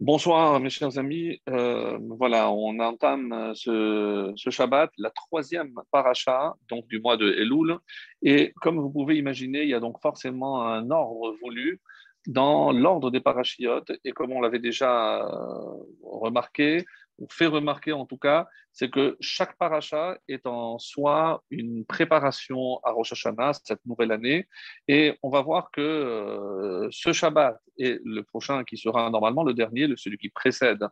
Bonsoir mes chers amis. Euh, voilà, on entame ce, ce, Shabbat, la troisième paracha donc du mois de Elul. Et comme vous pouvez imaginer, il y a donc forcément un ordre voulu dans l'ordre des parachiotes. Et comme on l'avait déjà euh, remarqué, fait remarquer en tout cas, c'est que chaque paracha est en soi une préparation à Rosh Hashanah, cette nouvelle année. Et on va voir que euh, ce Shabbat et le prochain qui sera normalement le dernier, celui qui précède,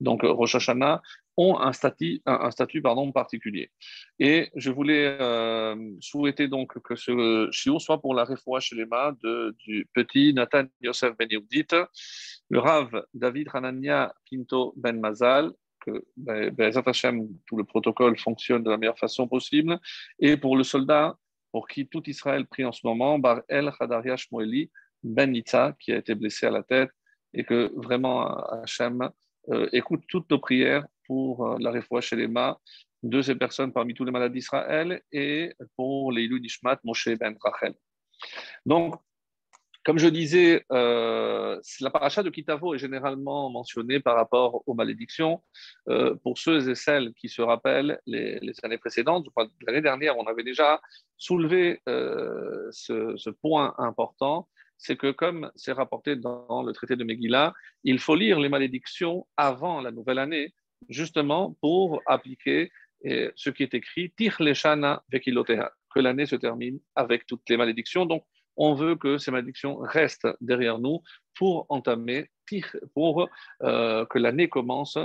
donc Rosh Hashanah, ont un statut, un, statut pardon, particulier. Et je voulais euh, souhaiter donc que ce shiur soit pour la chez les de, du petit Nathan Yosef Ben Yehudit, le Rav David Hanania Pinto Ben Mazal, que ben, tout le protocole fonctionne de la meilleure façon possible, et pour le soldat pour qui tout Israël prie en ce moment, Bar El Hadaria Shmueli Ben Nitza, qui a été blessé à la tête, et que vraiment Hachem euh, écoute toutes nos prières pour euh, la réfoua chez les de ces personnes parmi tous les malades d'Israël et pour les Nishmat Moshe Ben Rachel. Donc, comme je disais, euh, la paracha de Kitavo est généralement mentionnée par rapport aux malédictions. Euh, pour ceux et celles qui se rappellent les, années précédentes, l'année dernière, on avait déjà soulevé euh, ce, point important, c'est que comme c'est rapporté dans le traité de Megillah, il faut lire les malédictions avant la nouvelle année, justement pour appliquer ce qui est écrit, Tir que l'année se termine avec toutes les malédictions. Donc, on veut que ces malédictions restent derrière nous pour entamer, pour euh, que l'année commence,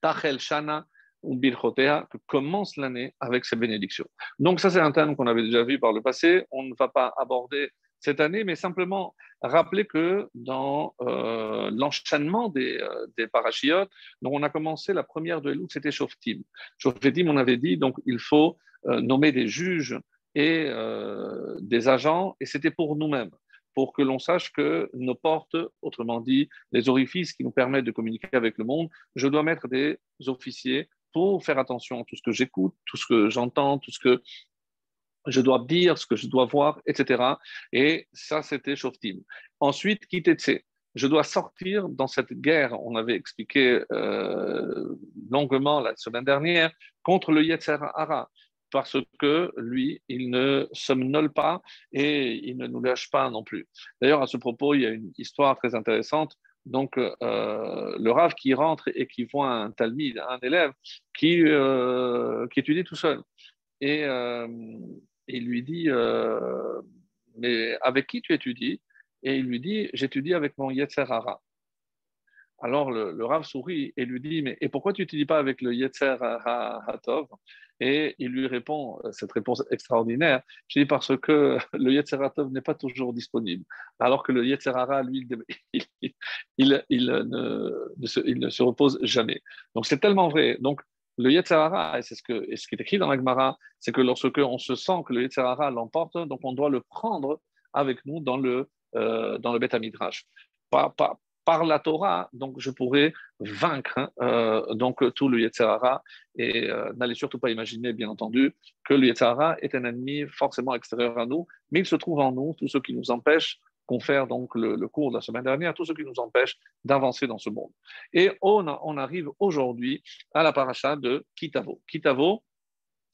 Tachel Shana que commence l'année avec ces bénédictions. Donc ça, c'est un thème qu'on avait déjà vu par le passé. On ne va pas aborder cette année, mais simplement rappeler que dans euh, l'enchaînement des, euh, parachiotes, on a commencé la première de Elou, c'était Shoftim. Shoftim, on avait dit, donc il faut nommer des juges et euh, des agents, et c'était pour nous-mêmes, pour que l'on sache que nos portes, autrement dit, les orifices qui nous permettent de communiquer avec le monde, je dois mettre des officiers pour faire attention à tout ce que j'écoute, tout ce que j'entends, tout ce que je dois dire, ce que je dois voir, etc. Et ça, c'était Shoftim. Ensuite, Kitetse. Je dois sortir dans cette guerre, on avait expliqué euh, longuement la semaine dernière, contre le Yetzer Hara parce que lui, il ne somnole pas et il ne nous lâche pas non plus. D'ailleurs, à ce propos, il y a une histoire très intéressante. Donc, euh, le Rav qui rentre et qui voit un talmide, un élève, qui, euh, qui étudie tout seul. Et euh, il lui dit Mais avec qui tu étudies? Et il lui dit J'étudie avec mon Yetzer Hara. Alors le, le, Rav sourit et lui dit Mais et pourquoi tu n'étudies pas avec le Yetzer Hatov et il lui répond euh, cette réponse extraordinaire. Je dis parce que le Yetzeratov n'est pas toujours disponible, alors que le Yetzerara, lui, il, ne, se, ne, repose jamais. Donc c'est tellement vrai. Donc le Yetzerara, et c'est ce, que, ce qui est écrit dans la Gemara, c'est que lorsque on se sent que le Yetzerara l'emporte, donc on doit le prendre avec nous dans le, euh, le Beth Midrash. Pas, pas, par la Torah, donc je pourrais vaincre hein, euh, donc tout le Yetzirah et euh, n'allez surtout pas imaginer, bien entendu, que le Yetzirah est un ennemi forcément extérieur à nous, mais il se trouve en nous, tout ce qui nous empêche confère donc le, cours de la semaine dernière, tout ce qui nous empêche d'avancer dans ce monde. Et on, on arrive aujourd'hui à la paracha de Kitavo. Kitavo,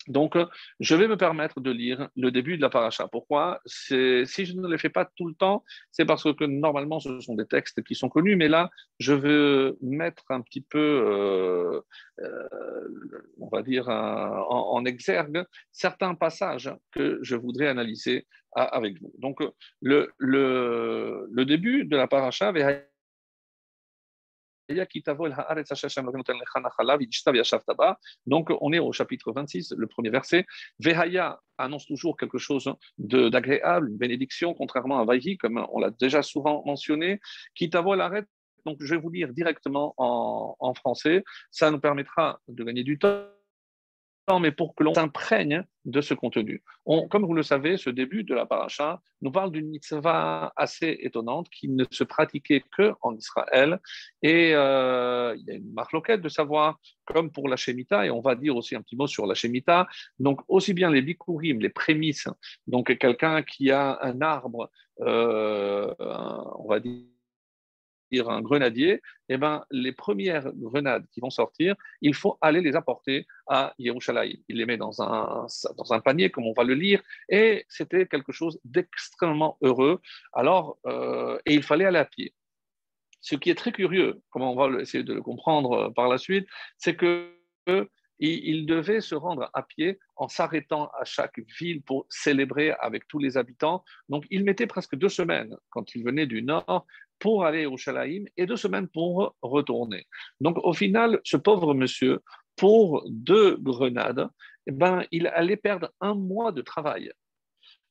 donc, je vais me permettre de lire le début de la paracha. Pourquoi? Si je ne le fais pas tout le temps, c'est parce que normalement, ce sont des textes qui sont connus, mais là, je veux mettre un petit peu, euh, euh, on va dire, en, exergue certains passages que je voudrais analyser avec vous. Donc, le début de la paracha, donc, on est au chapitre 26, le premier verset. Vehaya annonce toujours quelque chose d'agréable, une bénédiction, contrairement à Vahi, comme on l'a déjà souvent mentionné. Donc, je vais vous lire directement en, en français. Ça nous permettra de gagner du temps mais pour que l'on s'imprègne de ce contenu. comme vous le savez, ce début de la paracha nous parle d'une mitzvah assez étonnante qui ne se pratiquait que en Israël. Et euh, il y a une marloquette de savoir, comme pour la Shemitah, et on va dire aussi un petit mot sur la Shemitah, donc aussi bien les bikurim, les prémices, donc quelqu'un qui a un arbre, euh, on va dire, un grenadier, eh ben, les premières grenades qui vont sortir, il faut aller les apporter à Yerushalayim. Il les met dans un, dans un panier, comme on va le lire, et c'était quelque chose d'extrêmement heureux. Alors, euh, et il fallait aller à pied. Ce qui est très curieux, comme on va essayer de le comprendre euh, par la suite, c'est que il devait se rendre à pied en s'arrêtant à chaque ville pour célébrer avec tous les habitants. Donc, il mettait presque deux semaines quand il venait du nord pour aller au Shalaïm et deux semaines pour retourner. Donc, au final, ce pauvre monsieur, pour deux grenades, eh ben, il allait perdre un mois de travail.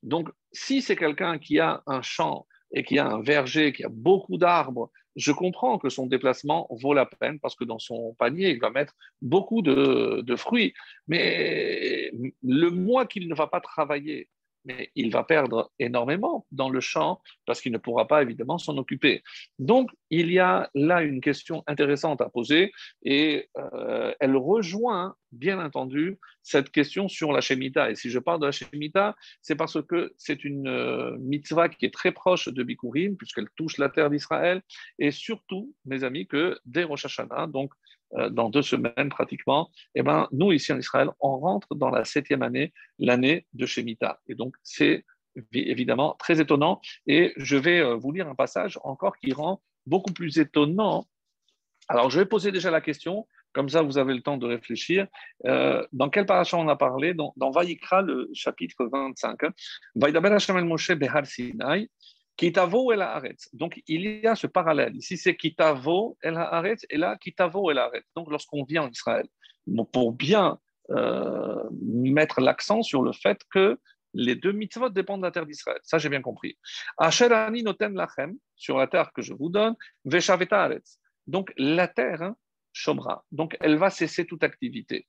Donc, si c'est quelqu'un qui a un champ et qui a un verger, qui a beaucoup d'arbres, je comprends que son déplacement vaut la peine parce que dans son panier, il va mettre beaucoup de, fruits. Mais le mois qu'il ne va pas travailler mais il va perdre énormément dans le champ parce qu'il ne pourra pas évidemment s'en occuper. Donc, il y a là une question intéressante à poser et euh, elle rejoint, bien entendu, cette question sur la Shemitah. Et si je parle de la Shemitah, c'est parce que c'est une euh, mitzvah qui est très proche de Bikurim, puisqu'elle touche la terre d'Israël, et surtout, mes amis, que dès Rosh Hashanah, donc dans deux semaines pratiquement, eh ben, nous, ici en Israël, on rentre dans la septième année, l'année de Shemitah. Et donc, c'est évidemment très étonnant. Et je vais euh, vous lire un passage encore qui rend beaucoup plus étonnant. Alors, je vais poser déjà la question, comme ça vous avez le temps de réfléchir. Euh, dans quel parasha on a parlé? Dans, Vaïkra, le chapitre 25. Vaïdaber Hashem Moshe Behar Sinai. Kitavo el Haaretz. Donc, il y a ce parallèle. Ici, c'est Kitavo el Haaretz et là, Kitavo el Haaretz. Donc, lorsqu'on vient en Israël, pour bien euh, mettre l'accent sur le fait que les deux mitzvot dépendent de la terre d'Israël. Ça, j'ai bien compris. Asherani noten lachem, sur la terre que je vous donne, veshaveta Haaretz. Donc, la terre, hein, chômera. Donc, elle va cesser toute activité.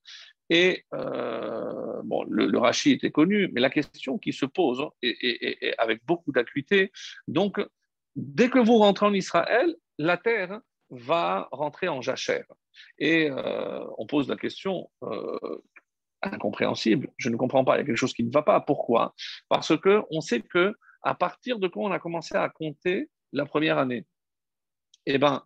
Et euh, bon, le, le Rashi était connu, mais la question qui se pose, et, avec beaucoup d'acuité, donc, dès que vous rentrez en Israël, la terre va rentrer en jachère. Et euh, on pose la question euh, incompréhensible. Je ne comprends pas, il y a quelque chose qui ne va pas. Pourquoi? Parce qu'on sait que à partir de quand on a commencé à compter la première année, eh ben,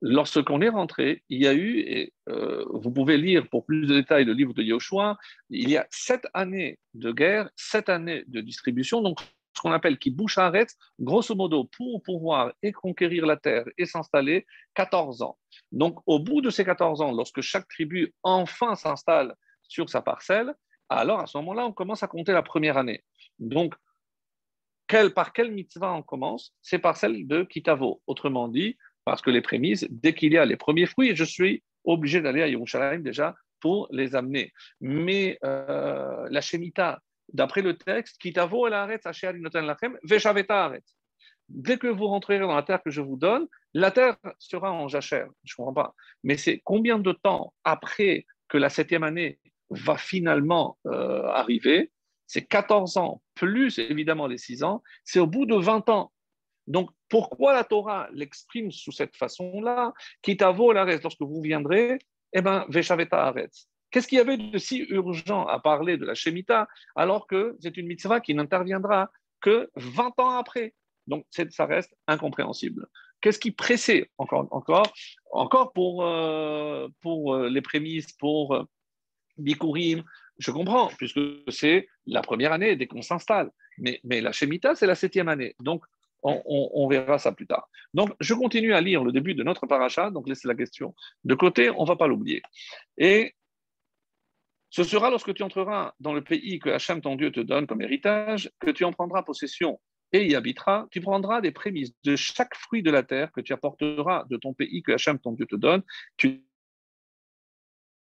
lorsqu'on est rentré, il y a eu, et euh, vous pouvez lire pour plus de détails le livre de Yoshua, il y a sept années de guerre, sept années de distribution, donc ce qu'on appelle qui bouche arrête, grosso modo, pour pouvoir et conquérir la terre et s'installer, 14 ans. Donc au bout de ces 14 ans, lorsque chaque tribu enfin s'installe sur sa parcelle, alors à ce moment-là, on commence à compter la première année. Donc, par quelle mitzvah on commence? C'est par celle de Kitavo. Autrement dit, parce que les prémices, dès qu'il y a les premiers fruits, je suis obligé d'aller à Yerushalayim déjà pour les amener. Mais euh, la Shemitah, d'après le texte, Kitavo el lachem, Dès que vous rentrerez dans la terre que je vous donne, la terre sera en jachère. Je ne comprends pas. Mais c'est combien de temps après que la septième année va finalement euh, arriver? C'est 14 ans, plus évidemment les 6 ans. C'est au bout de 20 ans donc, pourquoi la Torah l'exprime sous cette façon-là Kitavo la lorsque vous viendrez, eh bien, Veshaveta Aretz. Qu'est-ce qu'il y avait de si urgent à parler de la Shemitah alors que c'est une mitzvah qui n'interviendra que 20 ans après? Donc, ça reste incompréhensible. Qu'est-ce qui pressait encore, encore, encore pour, euh, pour euh, les prémices, pour euh, Bikurim? Je comprends, puisque c'est la première année dès qu'on s'installe. Mais, mais la Shemitah, c'est la septième année. Donc, on, verra ça plus tard. Donc, je continue à lire le début de notre paracha, donc laissez la question de côté, on ne va pas l'oublier. Et ce sera lorsque tu entreras dans le pays que Hachem, ton Dieu, te donne comme héritage, que tu en prendras possession et y habiteras, tu prendras des prémices de chaque fruit de la terre que tu apporteras de ton pays que Hachem, ton Dieu, te donne. Tu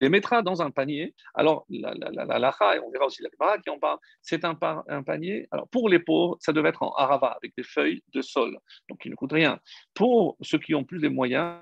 les mettra dans un panier. Alors, la, la, et on verra aussi la Gemara qui en parle, c'est un, un, panier. Alors, pour les pauvres, ça devait être en arava, avec des feuilles de sol, donc qui ne coûtent rien. Pour ceux qui ont plus de moyens,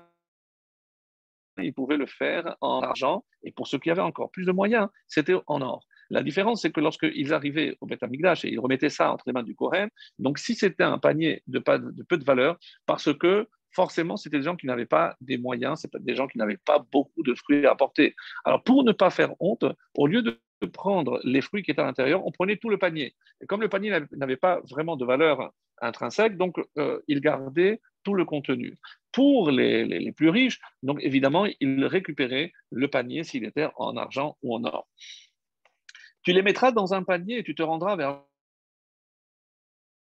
ils pouvaient le faire en argent, et pour ceux qui avaient encore plus de moyens, c'était en or. La différence, c'est que lorsqu'ils arrivaient au Beth Amikdash et ils remettaient ça entre les mains du Kohen, donc si c'était un panier de, de peu de valeur, parce que forcément, c'était des gens qui n'avaient pas des moyens, c'est des gens qui n'avaient pas beaucoup de fruits à apporter. Alors, pour ne pas faire honte, au lieu de prendre les fruits qui étaient à l'intérieur, on prenait tout le panier. Et comme le panier n'avait pas vraiment de valeur intrinsèque, donc euh, il gardait tout le contenu. Pour les, plus riches, donc évidemment, ils récupéraient le panier s'il était en argent ou en or. Tu les mettras dans un panier et tu te rendras vers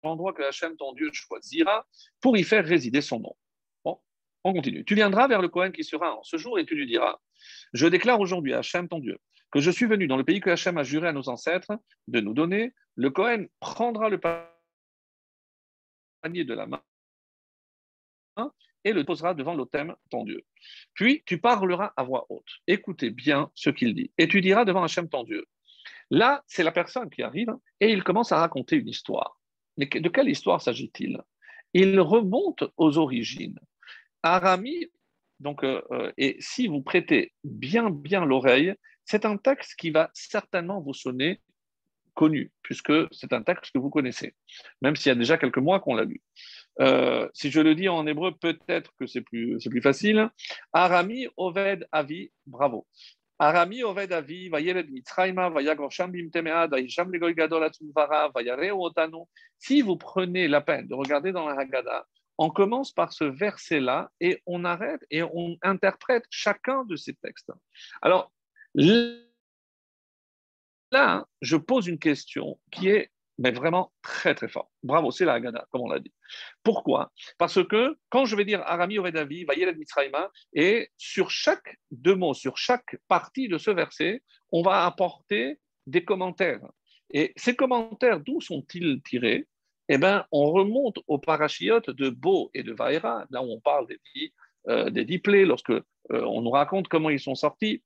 l'endroit que Hachem, ton Dieu, choisira pour y faire résider son nom. On continue. Tu viendras vers le Cohen qui sera en ce jour et tu lui diras Je déclare aujourd'hui à Hachem, ton Dieu, que je suis venu dans le pays que Hachem a juré à nos ancêtres de nous donner. Le Cohen prendra le panier de la main et le posera devant l'autel, ton Dieu. Puis tu parleras à voix haute. Écoutez bien ce qu'il dit. Et tu diras devant Hachem, ton Dieu. Là, c'est la personne qui arrive et il commence à raconter une histoire. Mais de quelle histoire s'agit-il? Il remonte aux origines. Arami, donc, euh, euh, et si vous prêtez bien, bien l'oreille, c'est un texte qui va certainement vous sonner connu, puisque c'est un texte que vous connaissez, même s'il y a déjà quelques mois qu'on l'a lu. Euh, si je le dis en hébreu, peut-être que c'est plus, facile. Arami Oved Avi, bravo. Arami Oved Avi, Vayeled Mitzrayma, Vayagor Shambim Temead, Vayisham Legoy Gadol Atzumvara, Vayareo Otano. Si vous prenez la peine de regarder dans la Haggadah, on commence par ce verset-là et on arrête et on interprète chacun de ces textes. Alors, là, je pose une question qui est mais vraiment très très forte. Bravo, c'est la Haggadah, comme on l'a dit. Pourquoi? Parce que quand je vais dire Arami Oredavi, Vayeled Mitzrayma, et sur chaque deux mots, sur chaque partie de ce verset, on va apporter des commentaires. Et ces commentaires, d'où sont-ils tirés? Eh bien, on remonte aux parachiotes de Bo et de Vaera, là où on parle des dix, euh, des dix plaies, lorsque euh, on nous raconte comment ils sont sortis.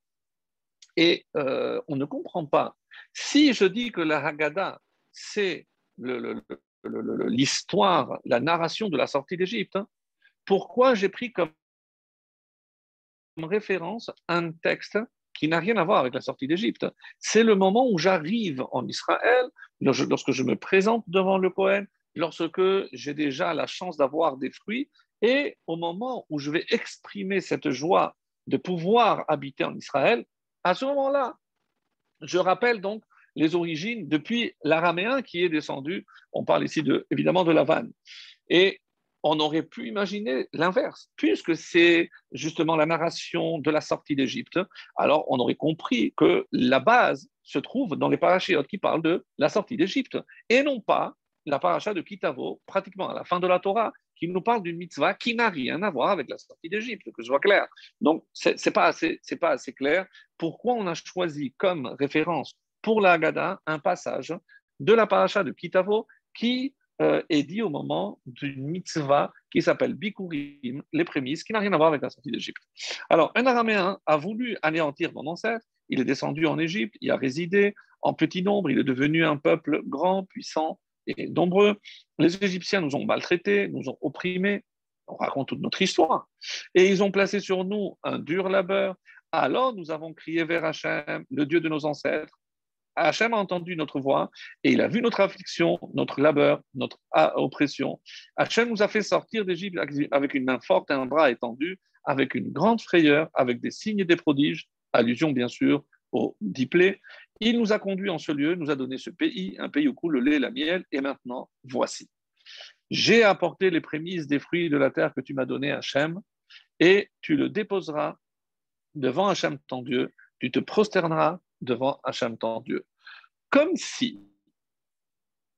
Et euh, on ne comprend pas. Si je dis que la Haggadah, c'est l'histoire, la narration de la sortie d'Égypte, hein, pourquoi j'ai pris comme référence un texte qui n'a rien à voir avec la sortie d'Égypte. C'est le moment où j'arrive en Israël, lorsque je me présente devant le Cohen, lorsque j'ai déjà la chance d'avoir des fruits, et au moment où je vais exprimer cette joie de pouvoir habiter en Israël, à ce moment-là, je rappelle donc les origines depuis l'araméen qui est descendu. On parle ici de, évidemment de la vanne. Et on aurait pu imaginer l'inverse, puisque c'est justement la narration de la sortie d'Égypte. Alors on aurait compris que la base se trouve dans les parachiotes qui parlent de la sortie d'Égypte, et non pas la paracha de Kitavo, pratiquement à la fin de la Torah, qui nous parle d'une mitzvah qui n'a rien à voir avec la sortie d'Égypte, que je vois clair. Donc, ce n'est pas, assez, pas assez clair. Pourquoi on a choisi comme référence pour la Haggadah un passage de la paracha de Kitavo qui euh, est dit au moment d'une mitzvah qui s'appelle Bikurim, les prémices, qui n'a rien à voir avec la sortie d'Égypte. Alors, un Araméen a voulu anéantir mon ancêtre, il est descendu en Égypte, il a résidé en petit nombre, il est devenu un peuple grand, puissant et nombreux. Les Égyptiens nous ont maltraités, nous ont opprimés, on raconte toute notre histoire, et ils ont placé sur nous un dur labeur. Alors nous avons crié vers Hachem, le Dieu de nos ancêtres, Hachem a entendu notre voix et il a vu notre affliction, notre labeur, notre oppression. Hachem nous a fait sortir d'Égypte avec une main forte et un bras étendu, avec une grande frayeur, avec des signes et des prodiges, allusion bien sûr au diplé. Il nous a conduits en ce lieu, nous a donné ce pays, un pays où coule le lait la miel, et maintenant, voici. J'ai apporté les prémices des fruits de la terre que tu m'as donné, Hachem, et tu le déposeras devant Hachem ton Dieu, tu te prosterneras devant Hachem ton Dieu. Comme si,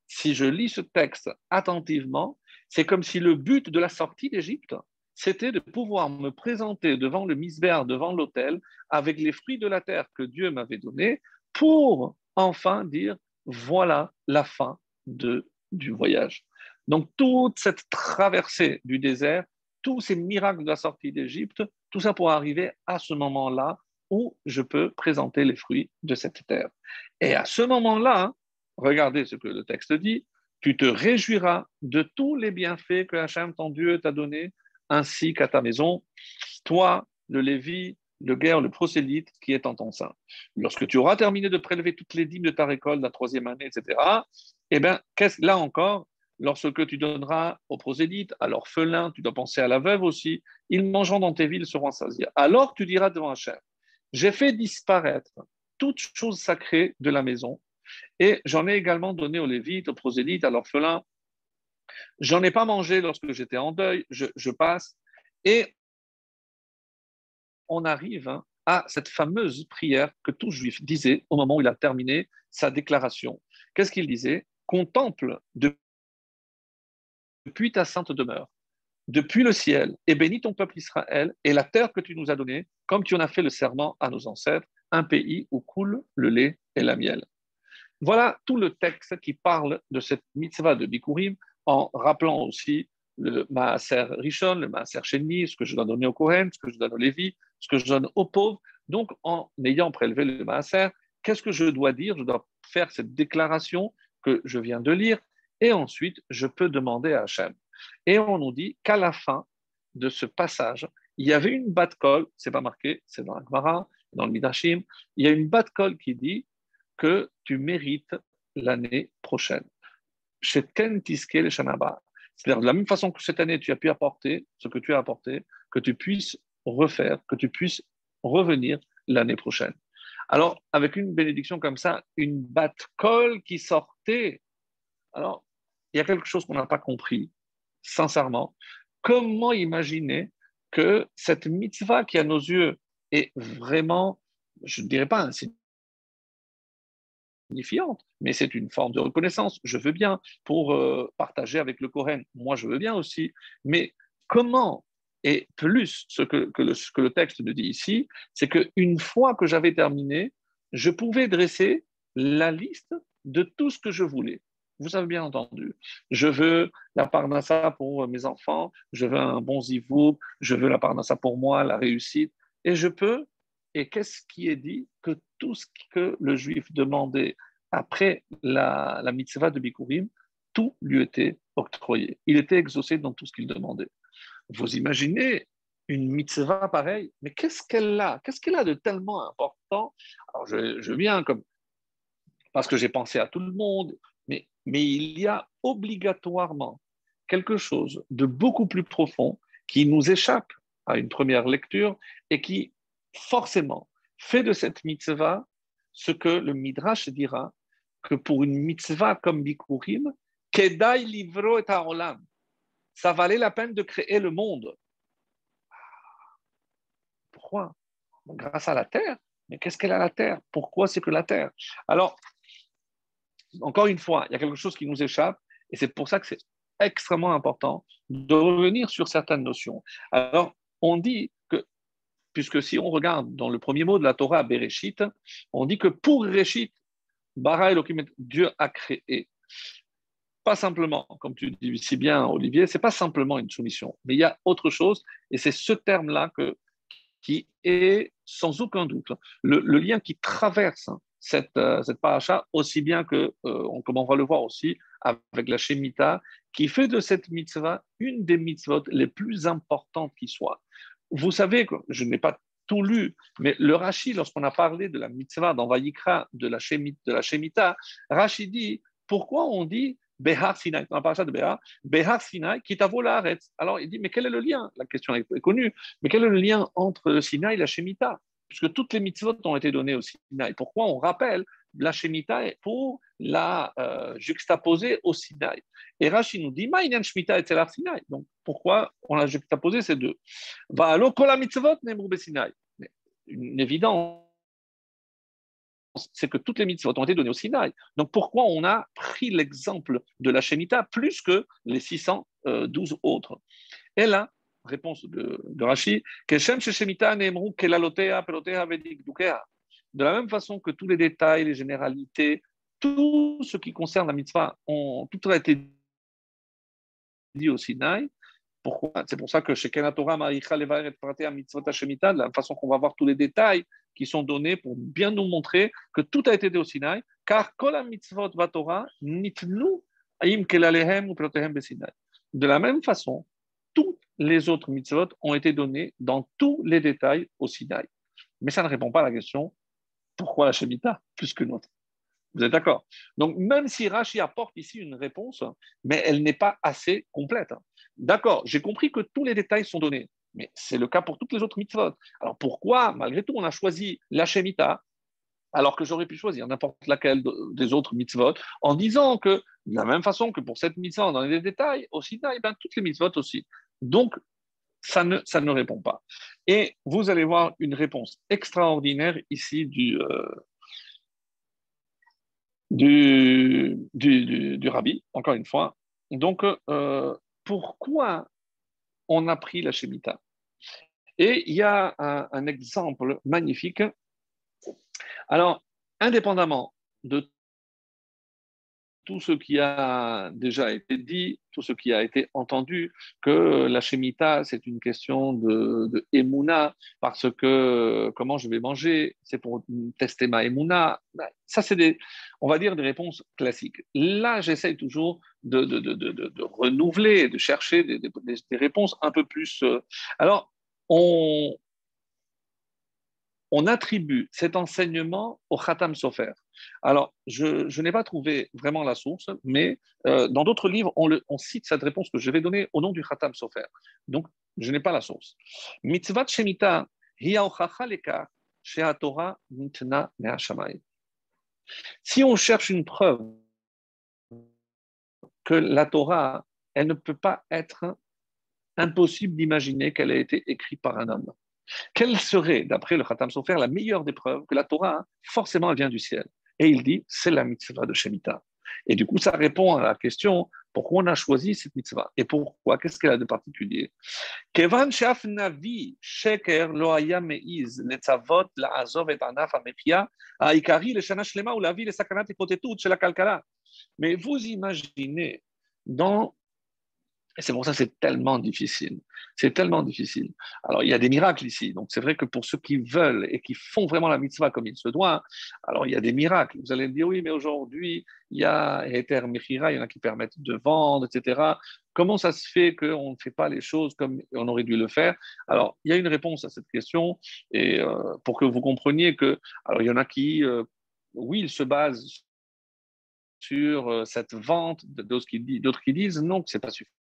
si je lis ce texte attentivement, c'est comme si le but de la sortie d'Égypte, c'était de pouvoir me présenter devant le misbère, devant l'autel, avec les fruits de la terre que Dieu m'avait donnés, pour enfin dire, voilà la fin du voyage. Donc toute cette traversée du désert, tous ces miracles de la sortie d'Égypte, tout ça pour arriver à ce moment-là où je peux présenter les fruits de cette terre. Et à ce moment-là, regardez ce que le texte dit, tu te réjouiras de tous les bienfaits que Hachem, ton Dieu, t'a donnés, ainsi qu'à ta maison, toi, le Lévi, le guerre, le prosélyte qui est en ton sein. Lorsque tu auras terminé de prélever toutes les dîmes de ta récolte, la troisième année, etc., eh bien, là encore, lorsque tu donneras aux prosélytes, à l'orphelin, tu dois penser à la veuve aussi, ils mangeront dans tes villes, seront assasiés. Alors tu diras devant Hachem, j'ai fait disparaître toute chose sacrée de la maison et j'en ai également donné aux Lévites, aux prosélytes, à l'orphelin, J'en ai pas mangé lorsque j'étais en deuil, je, passe. Et on arrive hein, à cette fameuse prière que tout juif disait au moment où il a terminé sa déclaration. Qu'est-ce qu'il disait? Contemple depuis ta sainte demeure, depuis le ciel, et bénis ton peuple Israël et la terre que tu nous as donnée, comme tu en as fait le serment à nos ancêtres, un pays où coule le lait et la miel. Voilà tout le texte qui parle de cette mitzvah de Bikurim, en rappelant aussi le Maaser Rishon, le Maaser Sheni, ce que je dois donner au Kohen, ce que je donne au Lévi, ce que je donne aux pauvres. Donc, en ayant prélevé le Maaser, qu'est-ce que je dois dire? Je dois faire cette déclaration que je viens de lire, et ensuite, je peux demander à Hachem. Et on nous dit qu'à la fin de ce passage, il y avait une batte colle, c'est pas marqué, c'est dans la Gemara, dans le Midashim, il y a une batte colle qui dit que tu mérites l'année prochaine. C'est-à-dire de la même façon que cette année, tu as pu apporter ce que tu as apporté, que tu puisses refaire, que tu puisses revenir l'année prochaine. Alors, avec une bénédiction comme ça, une batte colle qui sortait, alors il y a quelque chose qu'on n'a pas compris, sincèrement. Comment imaginer que cette mitzvah qui, à nos yeux, est vraiment, je ne dirais pas insignifiante, mais c'est une forme de reconnaissance. Je veux bien pour euh, partager avec le Kohen. Moi, je veux bien aussi. Mais comment et plus, ce que, le, ce que le texte nous dit ici, c'est qu'une fois que j'avais terminé, je pouvais dresser la liste de tout ce que je voulais. Vous avez bien entendu. Je veux la parnassa pour mes enfants, je veux un bon zivou, je veux la parnassa pour moi, la réussite. Et je peux, et qu'est-ce qui est dit? Que tout ce que le juif demandait après la, la mitzvah de Bikurim, tout lui était octroyé. Il était exaucé dans tout ce qu'il demandait. Vous imaginez une mitzvah pareille, mais qu'est-ce qu'elle a? Qu'est-ce qu'elle a de tellement important? Alors je, je viens comme parce que j'ai pensé à tout le monde, mais, il y a obligatoirement quelque chose de beaucoup plus profond qui nous échappe à une première lecture et qui forcément fait de cette mitzvah ce que le Midrash dira que pour une mitzvah comme Bikurim, Kedai livro et olam ça valait la peine de créer le monde. Pourquoi? Grâce à la terre? Mais qu'est-ce qu'elle a la terre? Pourquoi c'est que la terre? Alors, encore une fois, il y a quelque chose qui nous échappe et c'est pour ça que c'est extrêmement important de revenir sur certaines notions. Alors, on dit que, puisque si on regarde dans le premier mot de la Torah, Bereshit, on dit que pour Reshit, Bara Dieu a créé pas simplement, comme tu dis si bien, Olivier, c'est pas simplement une soumission, mais il y a autre chose, et c'est ce terme-là qui est sans aucun doute le, lien qui traverse cette, euh, cette paracha, aussi bien que, euh, comme on va le voir aussi, avec la Shemitah, qui fait de cette mitzvah une des mitzvot les plus importantes qui soit. Vous savez je n'ai pas tout lu, mais le Rashi, lorsqu'on a parlé de la mitzvah dans Vayikra, de la Shemitah, Rashi dit pourquoi on dit Behar Sinai, dans la paracha de Behar, Behar Sinai, qui. Alors il dit, mais quel est le lien? La question est connue, mais quel est le lien entre le Sinai et la Shemitah? Puisque toutes les mitzvot ont été données au Sinai. Pourquoi on rappelle la Shemitah pour la euh, juxtaposer au Sinai Et Rashi nous dit, Ma'inyan Shemitah et Sinai. Donc pourquoi on a juxtaposé ces deux? Va alors, la mitzvot Sinai. Une évidence c'est que toutes les mitzvot ont été données au Sinaï. Donc pourquoi on a pris l'exemple de la Shemitah plus que les 612 autres? Et là, réponse de, de Rashi, de la même façon que tous les détails, les généralités, tout ce qui concerne la mitzvah, ont, tout a été dit au Sinaï, pourquoi? C'est pour ça que chez Kenatora, Maricha Levaer et Mitzvot Hashemita, de la façon qu'on va voir tous les détails qui sont donnés pour bien nous montrer que tout a été dit au Sinaï, car Kol Mitzvot Vatora nitnu aim kelalehem ou protehem besinai. De la même façon, toutes les autres mitzvot ont été donnés dans tous les détails au Sinaï. Mais ça ne répond pas à la question pourquoi la Shemitah plus que notre vous êtes d'accord? Donc, même si Rashi apporte ici une réponse, mais elle n'est pas assez complète. D'accord, j'ai compris que tous les détails sont donnés, mais c'est le cas pour toutes les autres mitzvot. Alors pourquoi, malgré tout, on a choisi la Shemitah alors que j'aurais pu choisir n'importe laquelle des autres mitzvot, en disant que, de la même façon que pour cette mitzvah, dans les détails, aussi, eh ben, toutes les mitzvot aussi. Donc, ça ne, répond pas. Et vous allez voir une réponse extraordinaire ici du, euh, rabbi, encore une fois. Donc, euh, pourquoi on a pris la Shemitah? Et il y a un exemple magnifique alors, indépendamment de tout ce qui a déjà été dit, tout ce qui a été entendu, que la Shemitah, c'est une question de, de parce que comment je vais manger, c'est pour tester ma Emouna. Ben, ça, c'est des, on va dire, des réponses classiques. Là, j'essaye toujours de, de, de, renouveler, de chercher des, des, réponses un peu plus. Euh, alors, on, on attribue cet enseignement au Khatam Sofer. Alors, je, n'ai pas trouvé vraiment la source, mais euh, dans d'autres livres, on, cite cette réponse que je vais donner au nom du Khatam Sofer. Donc, je n'ai pas la source. Mitzvat Shemita, Torah mitna Si on cherche une preuve que la Torah, elle ne peut pas être impossible d'imaginer qu'elle a été écrite par un homme. Quelle serait, d'après le Khatam Sofer, la meilleure des preuves que la Torah, forcément, elle vient du ciel? Et il dit, c'est la mitzvah de Shemitah. Et du coup, ça répond à la question pourquoi on a choisi cette mitzvah? Et pourquoi, qu'est-ce qu'elle a de particulier? Mais vous imaginez dans c'est pour ça que c'est tellement difficile. C'est tellement difficile. Alors, il y a des miracles ici. Donc, c'est vrai que pour ceux qui veulent et qui font vraiment la mitzvah comme il se doit, alors il y a des miracles. Vous allez me dire, oui, mais aujourd'hui, il y a Ether Mechira, il y en a qui permettent de vendre, etc. Comment ça se fait qu'on ne fait pas les choses comme on aurait dû le faire? Alors, il y a une réponse à cette question. Et euh, pour que vous compreniez que, alors, il y en a qui, euh, oui, ils se basent sur euh, cette vente, d'autres qui, qui disent non, que ce n'est pas suffisant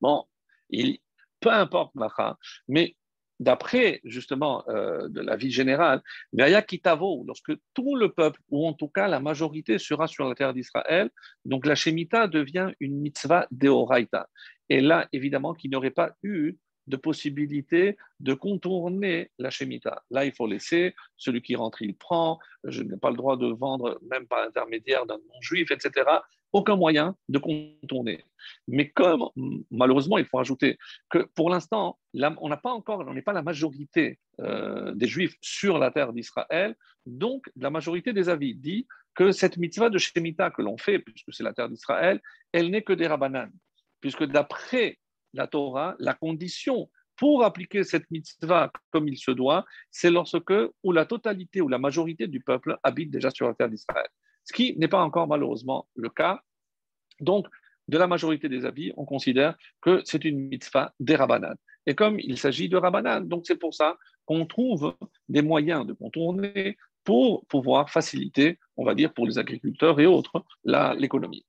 Bon, il, peu importe, mais d'après justement euh, de la vie générale, lorsque tout le peuple, ou en tout cas la majorité sera sur la terre d'Israël, donc la Shemitah devient une mitzvah deoraita. Et là, évidemment, qu'il n'y aurait pas eu de possibilité de contourner la Shemitah. Là, il faut laisser, celui qui rentre, il prend, je n'ai pas le droit de vendre, même par intermédiaire d'un non-juif, etc aucun moyen de contourner. Mais comme, malheureusement, il faut ajouter que pour l'instant, on n'a pas encore, on n'est pas la majorité euh, des Juifs sur la terre d'Israël, donc la majorité des avis dit que cette mitzvah de Shemitah que l'on fait, puisque c'est la terre d'Israël, elle n'est que des rabanan, puisque d'après la Torah, la condition pour appliquer cette mitzvah comme il se doit, c'est lorsque ou la totalité ou la majorité du peuple habite déjà sur la terre d'Israël ce qui n'est pas encore malheureusement le cas. Donc, de la majorité des avis, on considère que c'est une mitzvah des rabanan. Et comme il s'agit de rabanan, donc c'est pour ça qu'on trouve des moyens de contourner pour pouvoir faciliter, on va dire, pour les agriculteurs et autres, l'économie.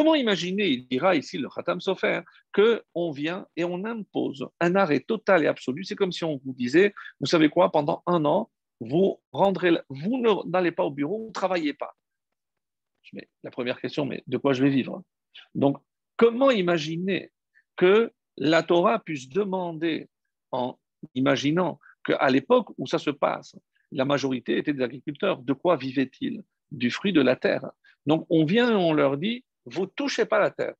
Comment imaginer, il dira ici le Khatam Sofer, qu'on vient et on impose un arrêt total et absolu? C'est comme si on vous disait, vous savez quoi, pendant un an, vous n'allez pas au bureau, vous ne travaillez pas. Mais la première question, mais de quoi je vais vivre? Donc, comment imaginer que la Torah puisse demander, en imaginant qu'à l'époque où ça se passe, la majorité était des agriculteurs, de quoi vivaient-ils? Du fruit de la terre. Donc, on vient et on leur dit, vous touchez pas la terre.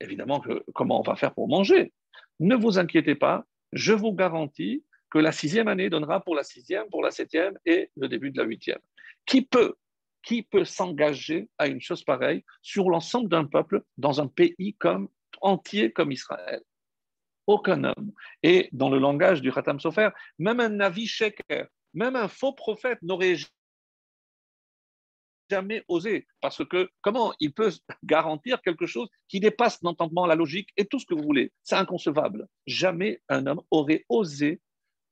Évidemment, que, comment on va faire pour manger? Ne vous inquiétez pas, je vous garantis que la sixième année donnera pour la sixième, pour la septième et le début de la huitième. Qui peut, qui peut s'engager à une chose pareille sur l'ensemble d'un peuple dans un pays comme, entier comme Israël? Aucun homme. Et dans le langage du Khatam Sofer, même un Navi Sheker, même un faux prophète n'aurait jamais osé. Parce que comment il peut garantir quelque chose qui dépasse l'entendement, la logique et tout ce que vous voulez? C'est inconcevable. Jamais un homme aurait osé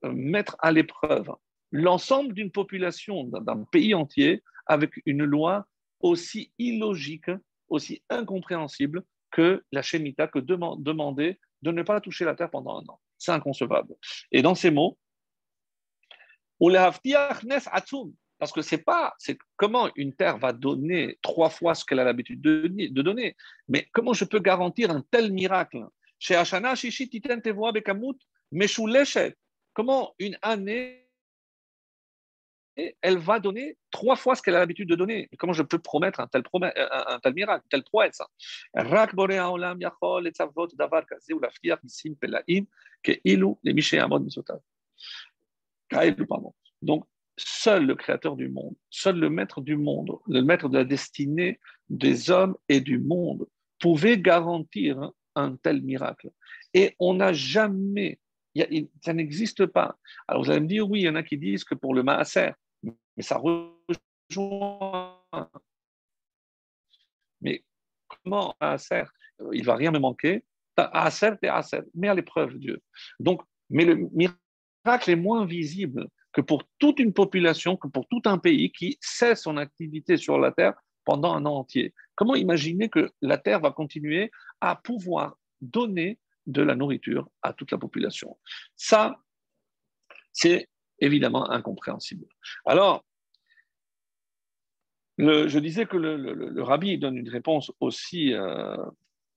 mettre à l'épreuve l'ensemble d'une population, d'un pays entier, avec une loi aussi illogique, aussi incompréhensible que la Shemitah, que demander de ne pas toucher la terre pendant un an. c'est inconcevable. Et dans ces mots, parce que c'est pas, c'est comment une terre va donner trois fois ce qu'elle a l'habitude de, de, donner, mais comment je peux garantir un tel miracle? Chez Hashana, Comment une année, elle va donner trois fois ce qu'elle a l'habitude de donner? Comment je peux promettre un tel, un, tel miracle, une telle prouesse Donc, seul le créateur du monde, seul le maître du monde, le maître de la destinée des hommes et du monde pouvait garantir un tel miracle. Et on n'a jamais, ça n'existe pas. Alors vous allez me dire, oui, il y en a qui disent que pour le maaser, mais ça rejoint. Mais comment maaser Il va rien me manquer? Maaser, c'est maaser, mais à l'épreuve Dieu. Donc, mais le miracle est moins visible que pour toute une population, que pour tout un pays qui cesse son activité sur la terre pendant un an entier. Comment imaginer que la terre va continuer à pouvoir donner de la nourriture à toute la population? Ça, c'est évidemment incompréhensible. Alors, je disais que le, rabbi donne une réponse aussi. Euh,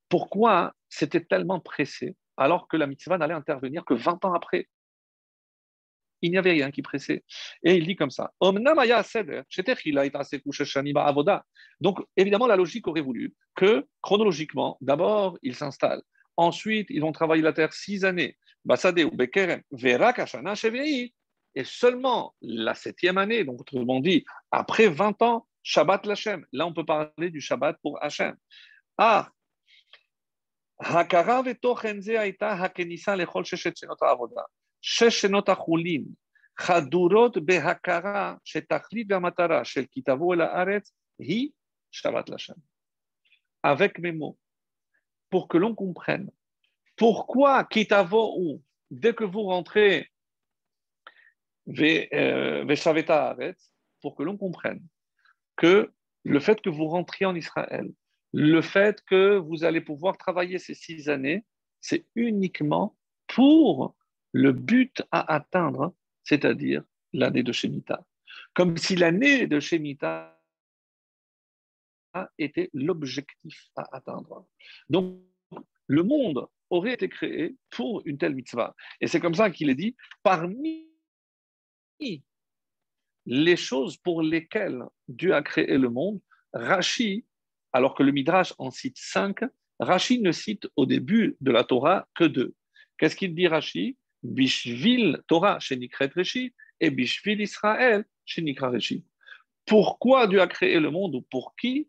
pourquoi c'était tellement pressé alors que la mitzvah n'allait intervenir que 20 ans après? il n'y avait rien qui pressait. Et il dit comme ça Donc, évidemment, la logique aurait voulu que, chronologiquement, d'abord, il s'installe. Ensuite, ils ont travaillé la terre six années. Et seulement la septième année, donc autrement dit, après 20 ans, Shabbat l'Hachem. Là, on peut parler du Shabbat pour Hachem. Ah, Hakara hakenisa avoda. Avec mes mots, pour que l'on comprenne. Pourquoi Kitavo ou, dès que vous rentrez euh, Veshaveta Haaretz, pour que l'on comprenne que le fait que vous rentriez en Israël, le fait que vous allez pouvoir travailler ces six années, c'est uniquement pour le but à atteindre, c'est-à-dire l'année de Shemitah. Comme si l'année de Shemitah était l'objectif à atteindre. Donc, le monde aurait été créé pour une telle mitzvah. Et c'est comme ça qu'il est dit, parmi les choses pour lesquelles Dieu a créé le monde, Rashi, alors que le Midrash en cite cinq, Rashi ne cite au début de la Torah que deux. Qu'est-ce qu'il dit Rashi? Bishvil Torah Shenikret Reshi et Bishvil Israël Shenikra Reshi. Pourquoi Dieu a créé le monde ou pour qui?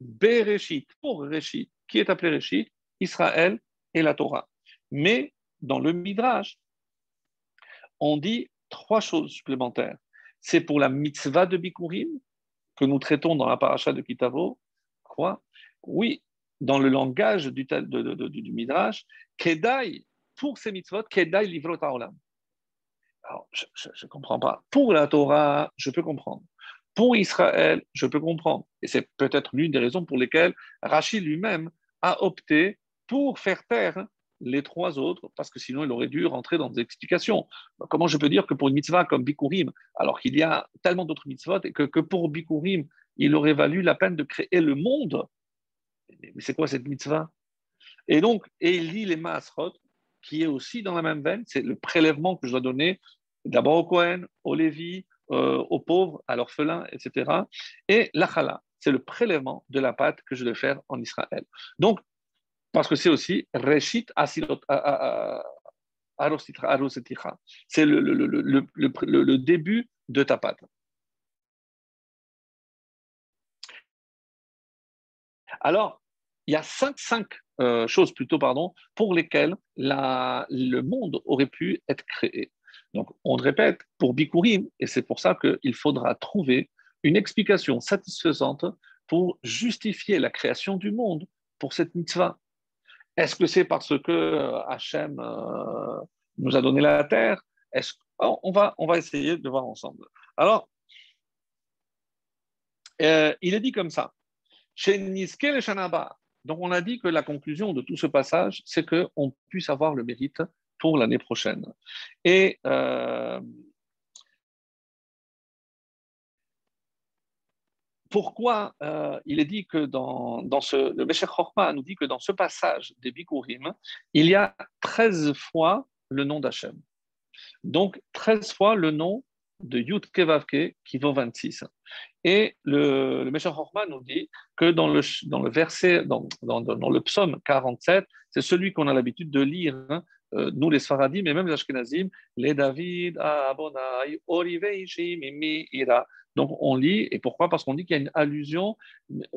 Bereshit, pour Reshi. Qui est appelé Reshi Israël et la Torah. Mais dans le Midrash, on dit trois choses supplémentaires. C'est pour la mitzvah de Bikurim que nous traitons dans la paracha de Kitavo. Quoi? Oui, dans le langage du, du Midrash, Kedai pour ces mitzvot, Kedai livrot haolam. Alors, je ne comprends pas. Pour la Torah, je peux comprendre. Pour Israël, je peux comprendre. Et c'est peut-être l'une des raisons pour lesquelles Rachid lui-même a opté pour faire taire les trois autres, parce que sinon il aurait dû rentrer dans des explications. Comment je peux dire que pour une mitzvah comme Bikurim, alors qu'il y a tellement d'autres mitzvot, et que, pour Bikurim, il aurait valu la peine de créer le monde Mais c'est quoi cette mitzvah? Et donc, et il lit les Maasrot, qui est aussi dans la même veine, c'est le prélèvement que je dois donner d'abord au Kohen, au Lévi, euh, aux pauvres, à l'orphelin, etc. Et l'achala, c'est le prélèvement de la pâte que je dois faire en Israël. Donc, parce que c'est aussi Reshit Aroseticha. C'est le, début de ta pâte. Alors, il y a cinq, cinq euh, choses plutôt, pardon, pour lesquelles la, le monde aurait pu être créé. Donc, on le répète, pour Bikurim, et c'est pour ça qu'il faudra trouver une explication satisfaisante pour justifier la création du monde pour cette mitzvah. Est-ce que c'est parce que euh, Hachem euh, nous a donné la terre? Est-ce... on, va, on va essayer de voir ensemble. Alors, il est dit comme ça. Chez Niske le Shanaba, donc on a dit que la conclusion de tout ce passage, c'est qu'on puisse avoir le mérite pour l'année prochaine. Et euh, pourquoi euh, il est dit que dans, dans ce, le Meshech Chorma nous dit que dans ce passage des Bikurim, il y a 13 fois le nom d'Hachem. Donc 13 fois le nom de Yud Kevavke qui vaut 26. Et le, le Meshach nous dit que dans le, dans le verset, dans, dans, dans le psaume 47, c'est celui qu'on a l'habitude de lire, hein, euh, nous les Sfaradim et même les Ashkenazim, les David, Abonai, Oriveishi, Mimi, Ira. Donc on lit, et pourquoi? Parce qu'on dit qu'il y a une allusion,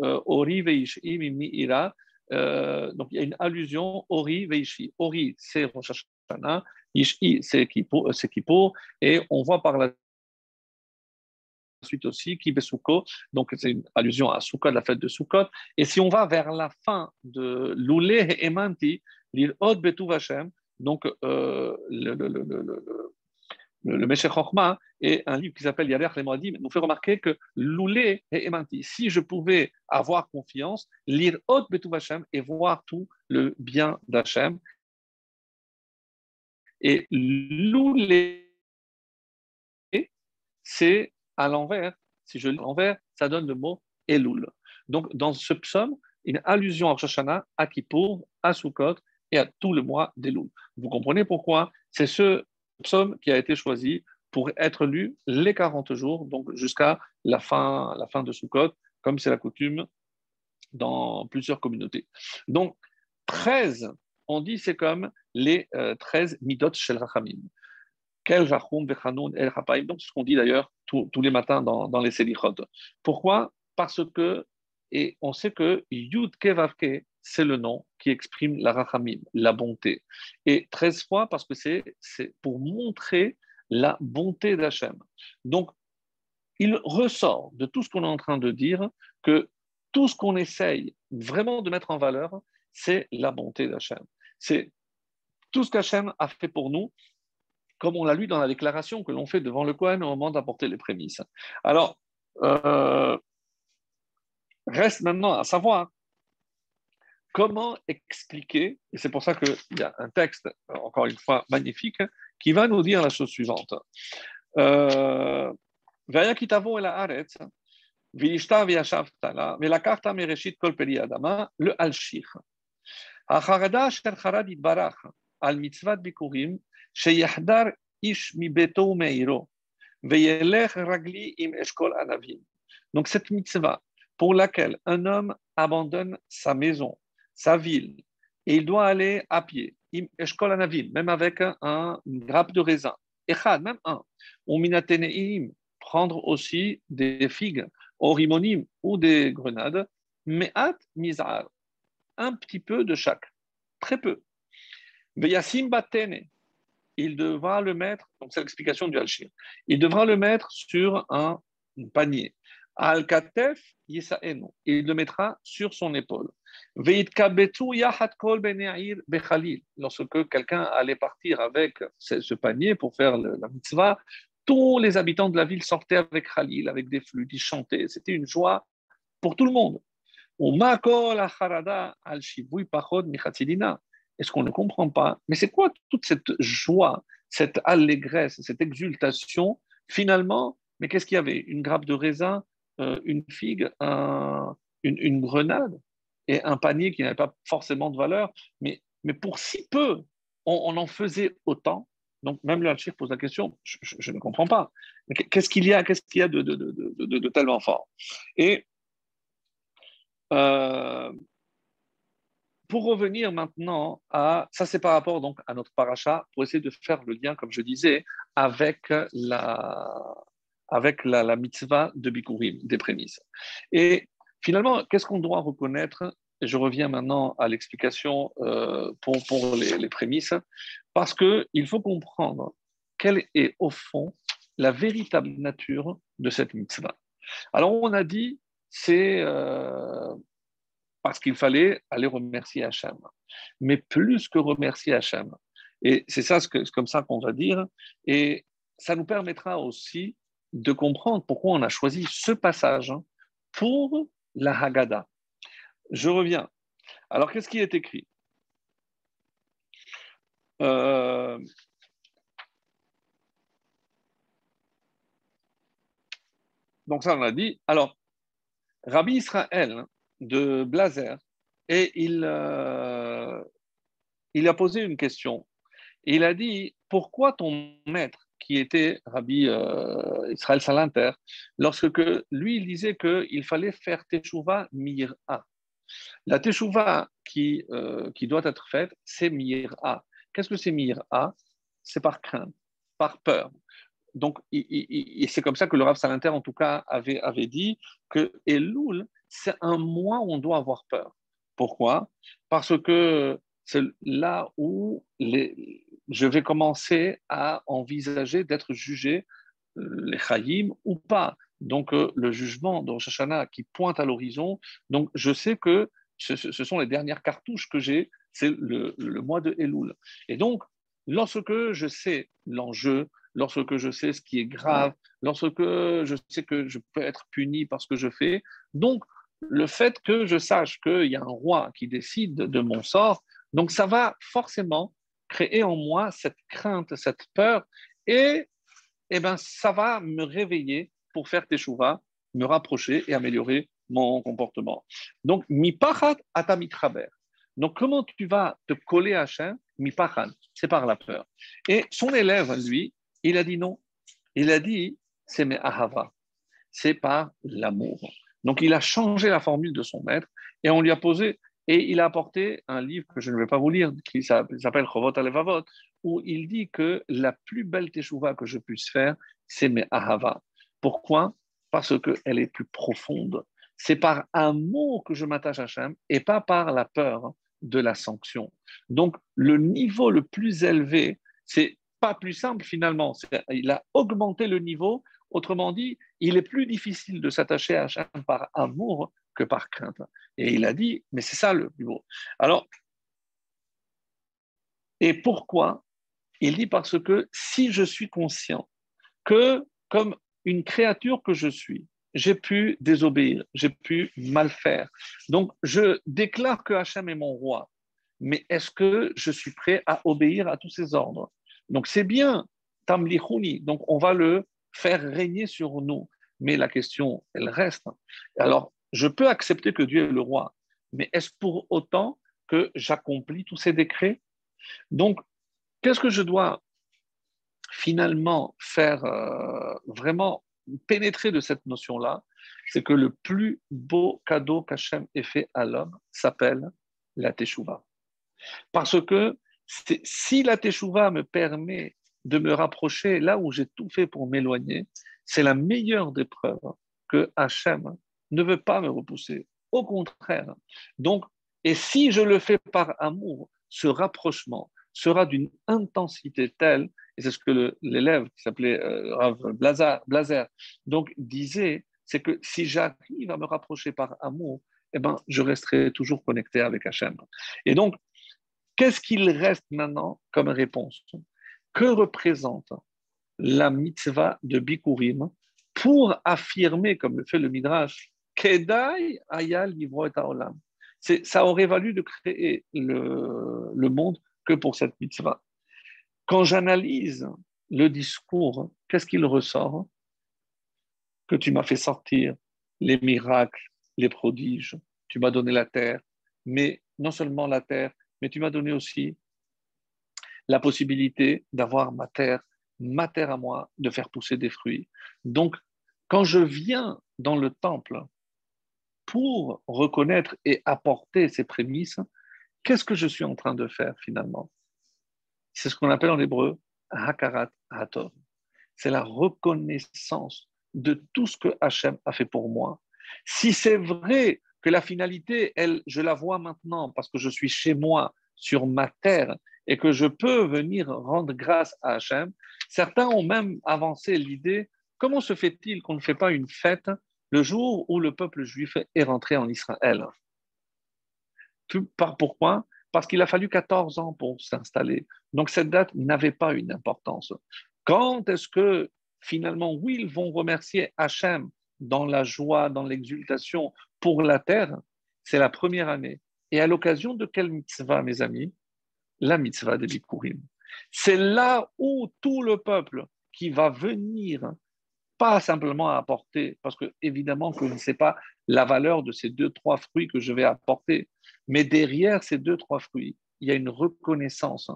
euh, Oriveishi, Mimi, Ira. Euh, donc il y a une allusion, Ori, Veishi. Ori, c'est Rosh Hashanah, Ishi, c'est Kippour, et on voit par la suite aussi, Kibesuko, donc c'est une allusion à Sukkot, la fête de Sukkot. Et si on va vers la fin de Loulé et Emanti, l'île Od Betu Vashem, donc euh, le, le, le, le le est un livre qui s'appelle Yadech les Moadim, nous fait remarquer que Loulé et Emanti, si je pouvais avoir confiance, lire Od Betu Vashem et voir tout le bien d'Hachem. Et Loulé, c'est à l'envers, si je l'envers, ça donne le mot Elul. Donc, dans ce psaume, une allusion à Rosh à Kippour, à Sukkot et à tout le mois d'Elul. Vous comprenez pourquoi? C'est ce psaume qui a été choisi pour être lu les 40 jours, donc jusqu'à la fin, la fin de Sukkot, comme c'est la coutume dans plusieurs communautés. Donc, 13, on dit c'est comme les 13 euh, midot shel rachamim. Vechanoun el Donc, ce qu'on dit d'ailleurs tous les matins dans, dans les Selichot. Pourquoi? Parce que, et on sait que Yud Kevavke, c'est le nom qui exprime la rachamim, la bonté. Et 13 fois parce que c'est pour montrer la bonté d'Hachem. Donc, il ressort de tout ce qu'on est en train de dire que tout ce qu'on essaye vraiment de mettre en valeur, c'est la bonté d'Hachem. C'est tout ce qu'Hachem a fait pour nous comme on l'a lu dans la déclaration que l'on fait devant le Cohen au moment d'apporter les prémices. Alors, euh, reste maintenant à savoir comment expliquer, et c'est pour ça qu'il y a un texte, encore une fois, magnifique, qui va nous dire la chose suivante. Euh, le al-shir. החרדה אשר חרד יתברך על מצוות ביקורים Sheyahdar ish mi beto meiro. Donc cette mitzvah pour laquelle un homme abandonne sa maison, sa ville, et il doit aller à pied, im eshkol anavim, même avec un, une grappe de raisin, echad, même un, ou minateneim, prendre aussi des figues, orimonim ou des grenades, me'at mizar, un petit peu de chaque, très peu. Veyasim batene, il devra le mettre, donc c'est l'explication du Alchir, il devra le mettre sur un, panier. Al-Katef il le mettra sur son épaule. Lorsque quelqu'un allait partir avec ce panier pour faire la mitzvah, tous les habitants de la ville sortaient avec Khalil, avec des flûtes, ils chantaient. C'était une joie pour tout le monde. Est-ce qu'on ne comprend pas? Mais c'est quoi toute cette joie, cette allégresse, cette exultation? Finalement, mais qu'est-ce qu'il y avait? Une grappe de raisin, euh, une figue, une, grenade et un panier qui n'avait pas forcément de valeur. Mais, mais pour si peu, on, en faisait autant. Donc même le Hachir pose la question, je, ne comprends pas. Qu'est-ce qu'il y a, qu'est-ce qu'il y a de, tellement fort? Et euh, pour revenir maintenant à, ça c'est par rapport donc à notre paracha, pour essayer de faire le lien, comme je disais, avec la, avec la, mitzvah de Bikurim, des prémices. Et finalement, qu'est-ce qu'on doit reconnaître? Je reviens maintenant à l'explication euh, pour, pour les, les, prémices, parce qu'il faut comprendre quelle est au fond la véritable nature de cette mitzvah. Alors on a dit, c'est euh, parce qu'il fallait aller remercier Hachem. Mais plus que remercier Hachem. Et c'est ça, c'est comme ça qu'on va dire. Et ça nous permettra aussi de comprendre pourquoi on a choisi ce passage pour la Haggadah. Je reviens. Alors, qu'est-ce qui est écrit? Euh, donc ça, on l'a dit. Alors, Rabbi Israël de Blazer, et il, euh, il a posé une question. Il a dit, pourquoi ton maître, qui était Rabbi euh, Israël Salinter, lorsque lui, il disait qu'il fallait faire Teshuvah Mir'a. La Teshuvah qui, euh, qui doit être faite, c'est Mir'a. Qu'est-ce que c'est Mir'a? C'est par crainte, par peur. Donc, c'est comme ça que le Rav Salinter, en tout cas, avait, dit que Elul, c'est un mois où on doit avoir peur. Pourquoi? Parce que c'est là où les, je vais commencer à envisager d'être jugé, euh, les chayim ou pas. Donc, euh, le jugement de Rosh Hashanah qui pointe à l'horizon. Donc, je sais que ce, sont les dernières cartouches que j'ai, c'est le, le, mois de Elul. Et donc, lorsque je sais l'enjeu, lorsque je sais ce qui est grave, lorsque je sais que je peux être puni parce que je fais, donc le fait que je sache qu'il y a un roi qui décide de mon sort, donc ça va forcément créer en moi cette crainte, cette peur, et, eh ben, ça va me réveiller pour faire teshuva, me rapprocher et améliorer mon comportement. Donc, mi pachat atamitraber. Donc, comment tu vas te coller à Hachem Mi pachat, c'est par la peur. Et son élève, lui, il a dit non. Il a dit, c'est mes ahava, c'est par l'amour. Donc, il a changé la formule de son maître et on lui a posé, et il a apporté un livre que je ne vais pas vous lire, qui s'appelle Chovot Alevavot, où il dit que la plus belle teshuva que je puisse faire, c'est mes ahava. Pourquoi? Parce qu'elle est plus profonde. C'est par amour que je m'attache à Hachem et pas par la peur de la sanction. Donc, le niveau le plus élevé, c'est pas plus simple finalement. Il a augmenté le niveau. Autrement dit, il est plus difficile de s'attacher à Hachem par amour que par crainte. Et il a dit, mais c'est ça le beau. Alors, et pourquoi? Il dit parce que si je suis conscient que, comme une créature que je suis, j'ai pu désobéir, j'ai pu mal faire. Donc, je déclare que Hachem est mon roi. Mais est-ce que je suis prêt à obéir à tous ses ordres? Donc, c'est bien, Tamlichuni. Donc, on va le faire régner sur nous. Mais la question, elle reste. Alors, je peux accepter que Dieu est le roi, mais est-ce pour autant que j'accomplis tous ces décrets? Donc, qu'est-ce que je dois finalement faire euh, vraiment pénétrer de cette notion-là C'est que le plus beau cadeau qu'Hachem ait fait à l'homme s'appelle la Teshuvah. Parce que si la Teshuvah me permet de me rapprocher là où j'ai tout fait pour m'éloigner, c'est la meilleure des preuves que Hachem ne veut pas me repousser. Au contraire. Donc, et si je le fais par amour, ce rapprochement sera d'une intensité telle, et c'est ce que l'élève qui s'appelait euh, Rav Blazer, donc disait, c'est que si j'arrive à me rapprocher par amour, eh ben, je resterai toujours connecté avec Hachem. Et donc, qu'est-ce qu'il reste maintenant comme réponse? Que représente la mitzvah de Bikurim pour affirmer, comme le fait le Midrash, Kedai Ayal et Aolam. Ça aurait valu de créer le, le monde que pour cette mitzvah. Quand j'analyse le discours, qu'est-ce qu'il ressort? Que tu m'as fait sortir les miracles, les prodiges, tu m'as donné la terre, mais non seulement la terre, mais tu m'as donné aussi la possibilité d'avoir ma terre, ma terre à moi, de faire pousser des fruits. Donc, quand je viens dans le temple pour reconnaître et apporter ces prémices, qu'est-ce que je suis en train de faire finalement? C'est ce qu'on appelle en hébreu hakarat hatov. C'est la reconnaissance de tout ce que Hachem a fait pour moi. Si c'est vrai que la finalité, elle, je la vois maintenant parce que je suis chez moi, sur ma terre, et que je peux venir rendre grâce à Hachem, certains ont même avancé l'idée comment se fait-il qu'on ne fait pas une fête le jour où le peuple juif est rentré en Israël? Pourquoi Parce qu'il a fallu 14 ans pour s'installer. Donc cette date n'avait pas une importance. Quand est-ce que finalement, oui, ils vont remercier Hachem dans la joie, dans l'exultation pour la terre? C'est la première année. Et à l'occasion de quelle mitzvah, mes amis? La mitzvah de Bikurim. C'est là où tout le peuple qui va venir, pas simplement apporter, parce que évidemment que ne sais pas la valeur de ces deux, trois fruits que je vais apporter, mais derrière ces deux, trois fruits, il y a une reconnaissance.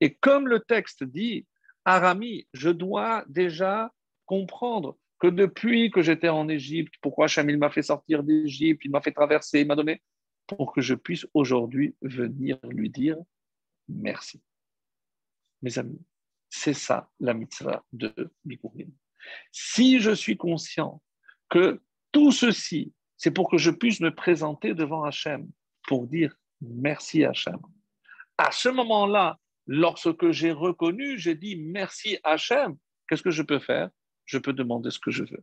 Et comme le texte dit, Arami, je dois déjà comprendre que depuis que j'étais en Égypte, pourquoi Hachem m'a fait sortir d'Égypte, il m'a fait traverser, il m'a donné, pour que je puisse aujourd'hui venir lui dire merci. Mes amis, c'est ça la mitzvah de Bikurim. Si je suis conscient que tout ceci, c'est pour que je puisse me présenter devant Hachem pour dire merci Hachem. À ce moment-là, lorsque j'ai reconnu, j'ai dit merci Hachem, qu'est-ce que je peux faire? Je peux demander ce que je veux.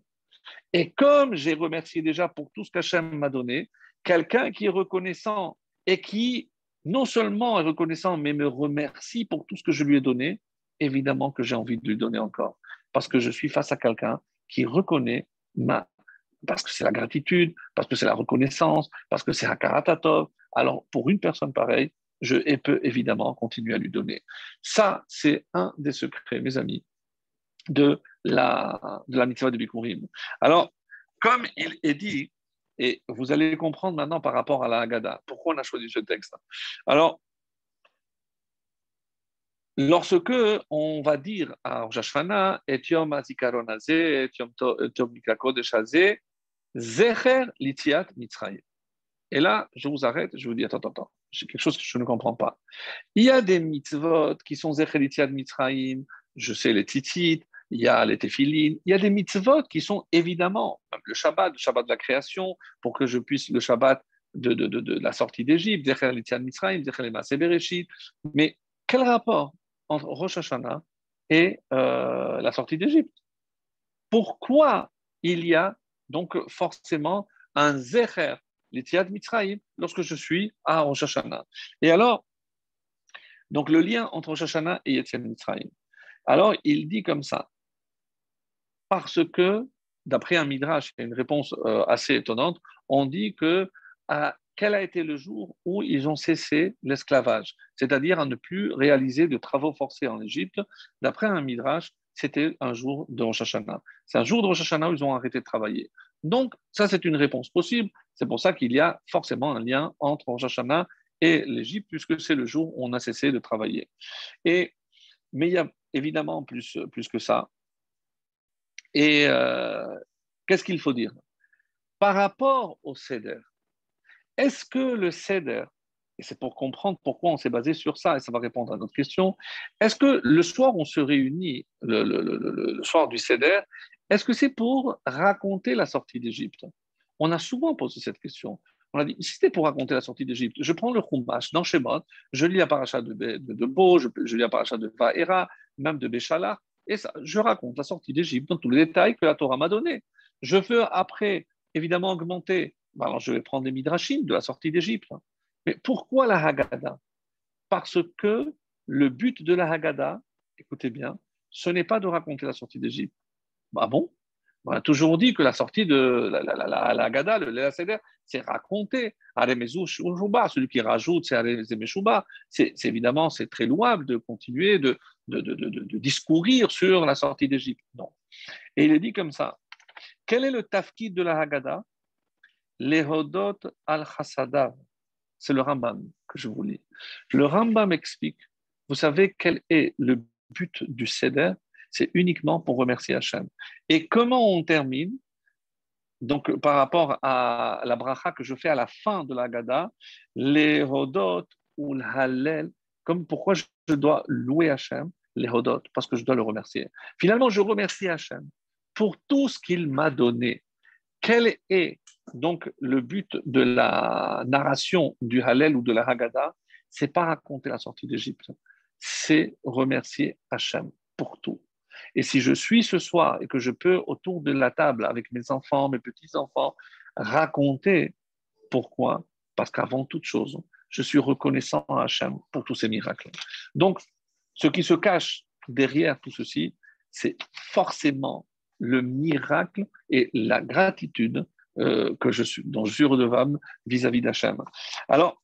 Et comme j'ai remercié déjà pour tout ce qu'Hachem m'a donné, quelqu'un qui est reconnaissant et qui non seulement est reconnaissant, mais me remercie pour tout ce que je lui ai donné, évidemment que j'ai envie de lui donner encore. Parce que je suis face à quelqu'un qui reconnaît ma. Parce que c'est la gratitude, parce que c'est la reconnaissance, parce que c'est un karatatov. Alors, pour une personne pareille, je peux évidemment continuer à lui donner. Ça, c'est un des secrets, mes amis, de la, de la mitzvah de Bikurim. Alors, comme il est dit, et vous allez comprendre maintenant par rapport à la Haggadah, pourquoi on a choisi ce texte. Alors, lorsque on va dire à Rosh Hashanah, Etiom Azikaron Etiom Mikakodesh Zecher Litiat Mitzrayim. Et là, je vous arrête, je vous dis, attends, attends, attends, c'est quelque chose que je ne comprends pas. Il y a des mitzvot qui sont Zecher Litiat Mitzrayim, je sais les titites, il y a les téphilines, il y a des mitzvot qui sont évidemment, le Shabbat, le Shabbat de la création, pour que je puisse, le Shabbat de, de, de, la sortie d'Égypte, mais quel rapport entre Rosh Hashanah et euh, la sortie d'Égypte? Pourquoi il y a donc forcément un Zecher, l'Etiad Mitzrayim, lorsque je suis à Rosh Et alors, donc le lien entre Rosh et Etiad Mitzrayim. Alors, il dit comme ça parce que, d'après un midrash, une réponse euh, assez étonnante, on dit que quel a été le jour où ils ont cessé l'esclavage, c'est-à-dire à ne plus réaliser de travaux forcés en Égypte. D'après un midrash, c'était un jour de Rosh Hashanah. C'est un jour de Rosh Hashanah où ils ont arrêté de travailler. Donc, ça, c'est une réponse possible. C'est pour ça qu'il y a forcément un lien entre Rosh Hashanah et l'Égypte, puisque c'est le jour où on a cessé de travailler. Et, mais il y a évidemment plus, plus que ça. Et euh, qu'est-ce qu'il faut dire? Par rapport au CEDER, est-ce que le CEDER, c'est pour comprendre pourquoi on s'est basé sur ça, et ça va répondre à notre question, est-ce que le soir on se réunit, le, soir du CEDER, est-ce que c'est pour raconter la sortie d'Égypte? On a souvent posé cette question. On a dit, si c'était pour raconter la sortie d'Égypte, je prends le Chumash dans Shemot, je lis la paracha de, de, Bo, je, lis la paracha de Vaera, même de Béchalar, et ça, je raconte la sortie d'Égypte dans tous les détails que la Torah m'a donné. Je veux après, évidemment, augmenter. Ben alors, je vais prendre des midrashim de la sortie d'Égypte. Mais pourquoi la Haggadah? Parce que le but de la Haggadah, écoutez bien, ce n'est pas de raconter la sortie d'Égypte. Ah bon? On a toujours dit que la sortie de la, la, Haggadah, le Léa Seder, c'est raconter. Celui qui rajoute, c'est C'est évidemment, c'est très louable de continuer de, discourir sur la sortie d'Égypte. Non. Et il est dit comme ça. Quel est le tafkid de la Haggadah? L'Ehodot al-Hassadav. C'est le Rambam que je vous lis. Le Rambam explique, vous savez quel est le but du Seder? C'est uniquement pour remercier Hachem. Et comment on termine? Donc, par rapport à la bracha que je fais à la fin de la Gada, les hodot ou le hallel, comme pourquoi je dois louer Hachem, les parce que je dois le remercier. Finalement, je remercie Hachem pour tout ce qu'il m'a donné. Quel est donc le but de la narration du Hallel ou de la Haggadah? C'est pas raconter la sortie d'Égypte, c'est remercier Hachem pour tout. Et si je suis ce soir et que je peux, autour de la table, avec mes enfants, mes petits-enfants, raconter pourquoi, parce qu'avant toute chose, je suis reconnaissant à Hachem pour tous ces miracles. Donc, ce qui se cache derrière tout ceci, c'est forcément le miracle et la gratitude euh, que je suis, dont je suis redevable vis-à-vis d'Hachem. Alors,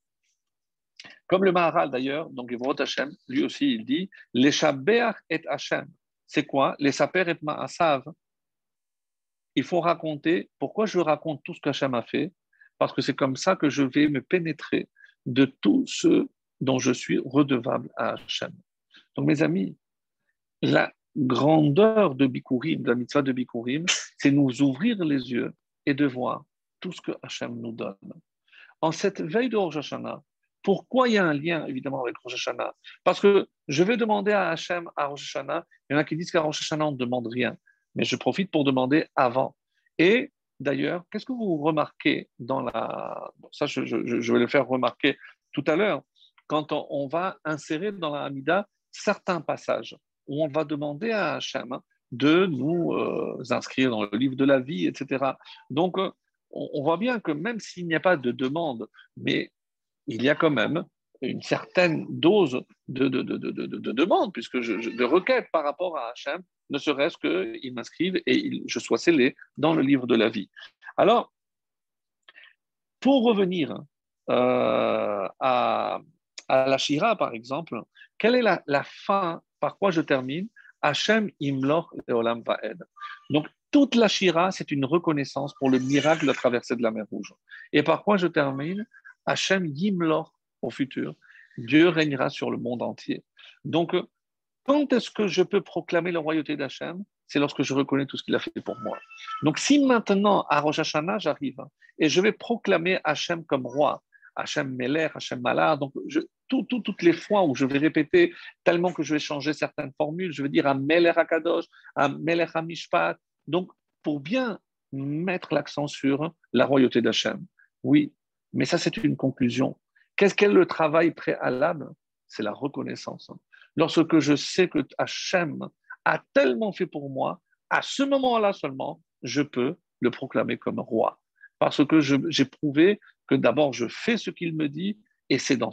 Comme le Maharal d'ailleurs, donc Evrot Hashem, lui aussi il dit Les Shaber et Hashem. C'est quoi? Les Saper et Maasav. Il faut raconter pourquoi je raconte tout ce qu'Hachem a fait, parce que c'est comme ça que je vais me pénétrer de tout ce dont je suis redevable à Hachem. Donc, mes amis, la grandeur de Bikurim, de la mitzvah de Bikurim, c'est nous ouvrir les yeux et de voir tout ce que Hachem nous donne. En cette veille de Rosh Hashanah, pourquoi il y a un lien évidemment avec Rosh Hashanah? Parce que je vais demander à Hachem à Rosh Hashanah, il y en a qui disent qu'à Rosh on ne demande rien, mais je profite pour demander avant. Et d'ailleurs, qu'est-ce que vous remarquez dans la. ça, je, vais le faire remarquer tout à l'heure, quand on, va insérer dans la Hamida certains passages où on va demander à Hachem de nous euh, inscrire dans le livre de la vie, etc. Donc, euh, on, voit bien que même s'il n'y a pas de demande, mais il y a quand même une certaine dose de, de, de, de demande, puisque je, de requête par rapport à Hachem, ne serait-ce qu'il m'inscrive et je sois scellé dans le livre de la vie. Alors, pour revenir euh, à, à, la Shira, par exemple, quelle est la, la fin, par quoi je termine? Hachem imlor leolam va'ed. Donc, toute la Shira, c'est une reconnaissance pour le miracle de la traversée de la mer Rouge. Et par quoi je termine? Hachem yimlor au futur. Dieu régnera sur le monde entier. Donc, quand est-ce que je peux proclamer la royauté d'Hachem? C'est lorsque je reconnais tout ce qu'il a fait pour moi. Donc, si maintenant, à Rosh j'arrive et je vais proclamer Hachem comme roi, Hachem Meler, Hachem Malar, donc toutes les fois où je vais répéter tellement que je vais changer certaines formules, je vais dire à Meler Akadosh, à Meler Mishpat. Donc, pour bien mettre l'accent sur la royauté d'Hachem. Oui, mais ça, c'est une conclusion. Qu'est-ce qu'est le travail préalable? C'est la reconnaissance. Lorsque je sais que Hachem a tellement fait pour moi, à ce moment-là seulement, je peux le proclamer comme roi. Parce que j'ai prouvé que d'abord je fais ce qu'il me dit, et c'est dans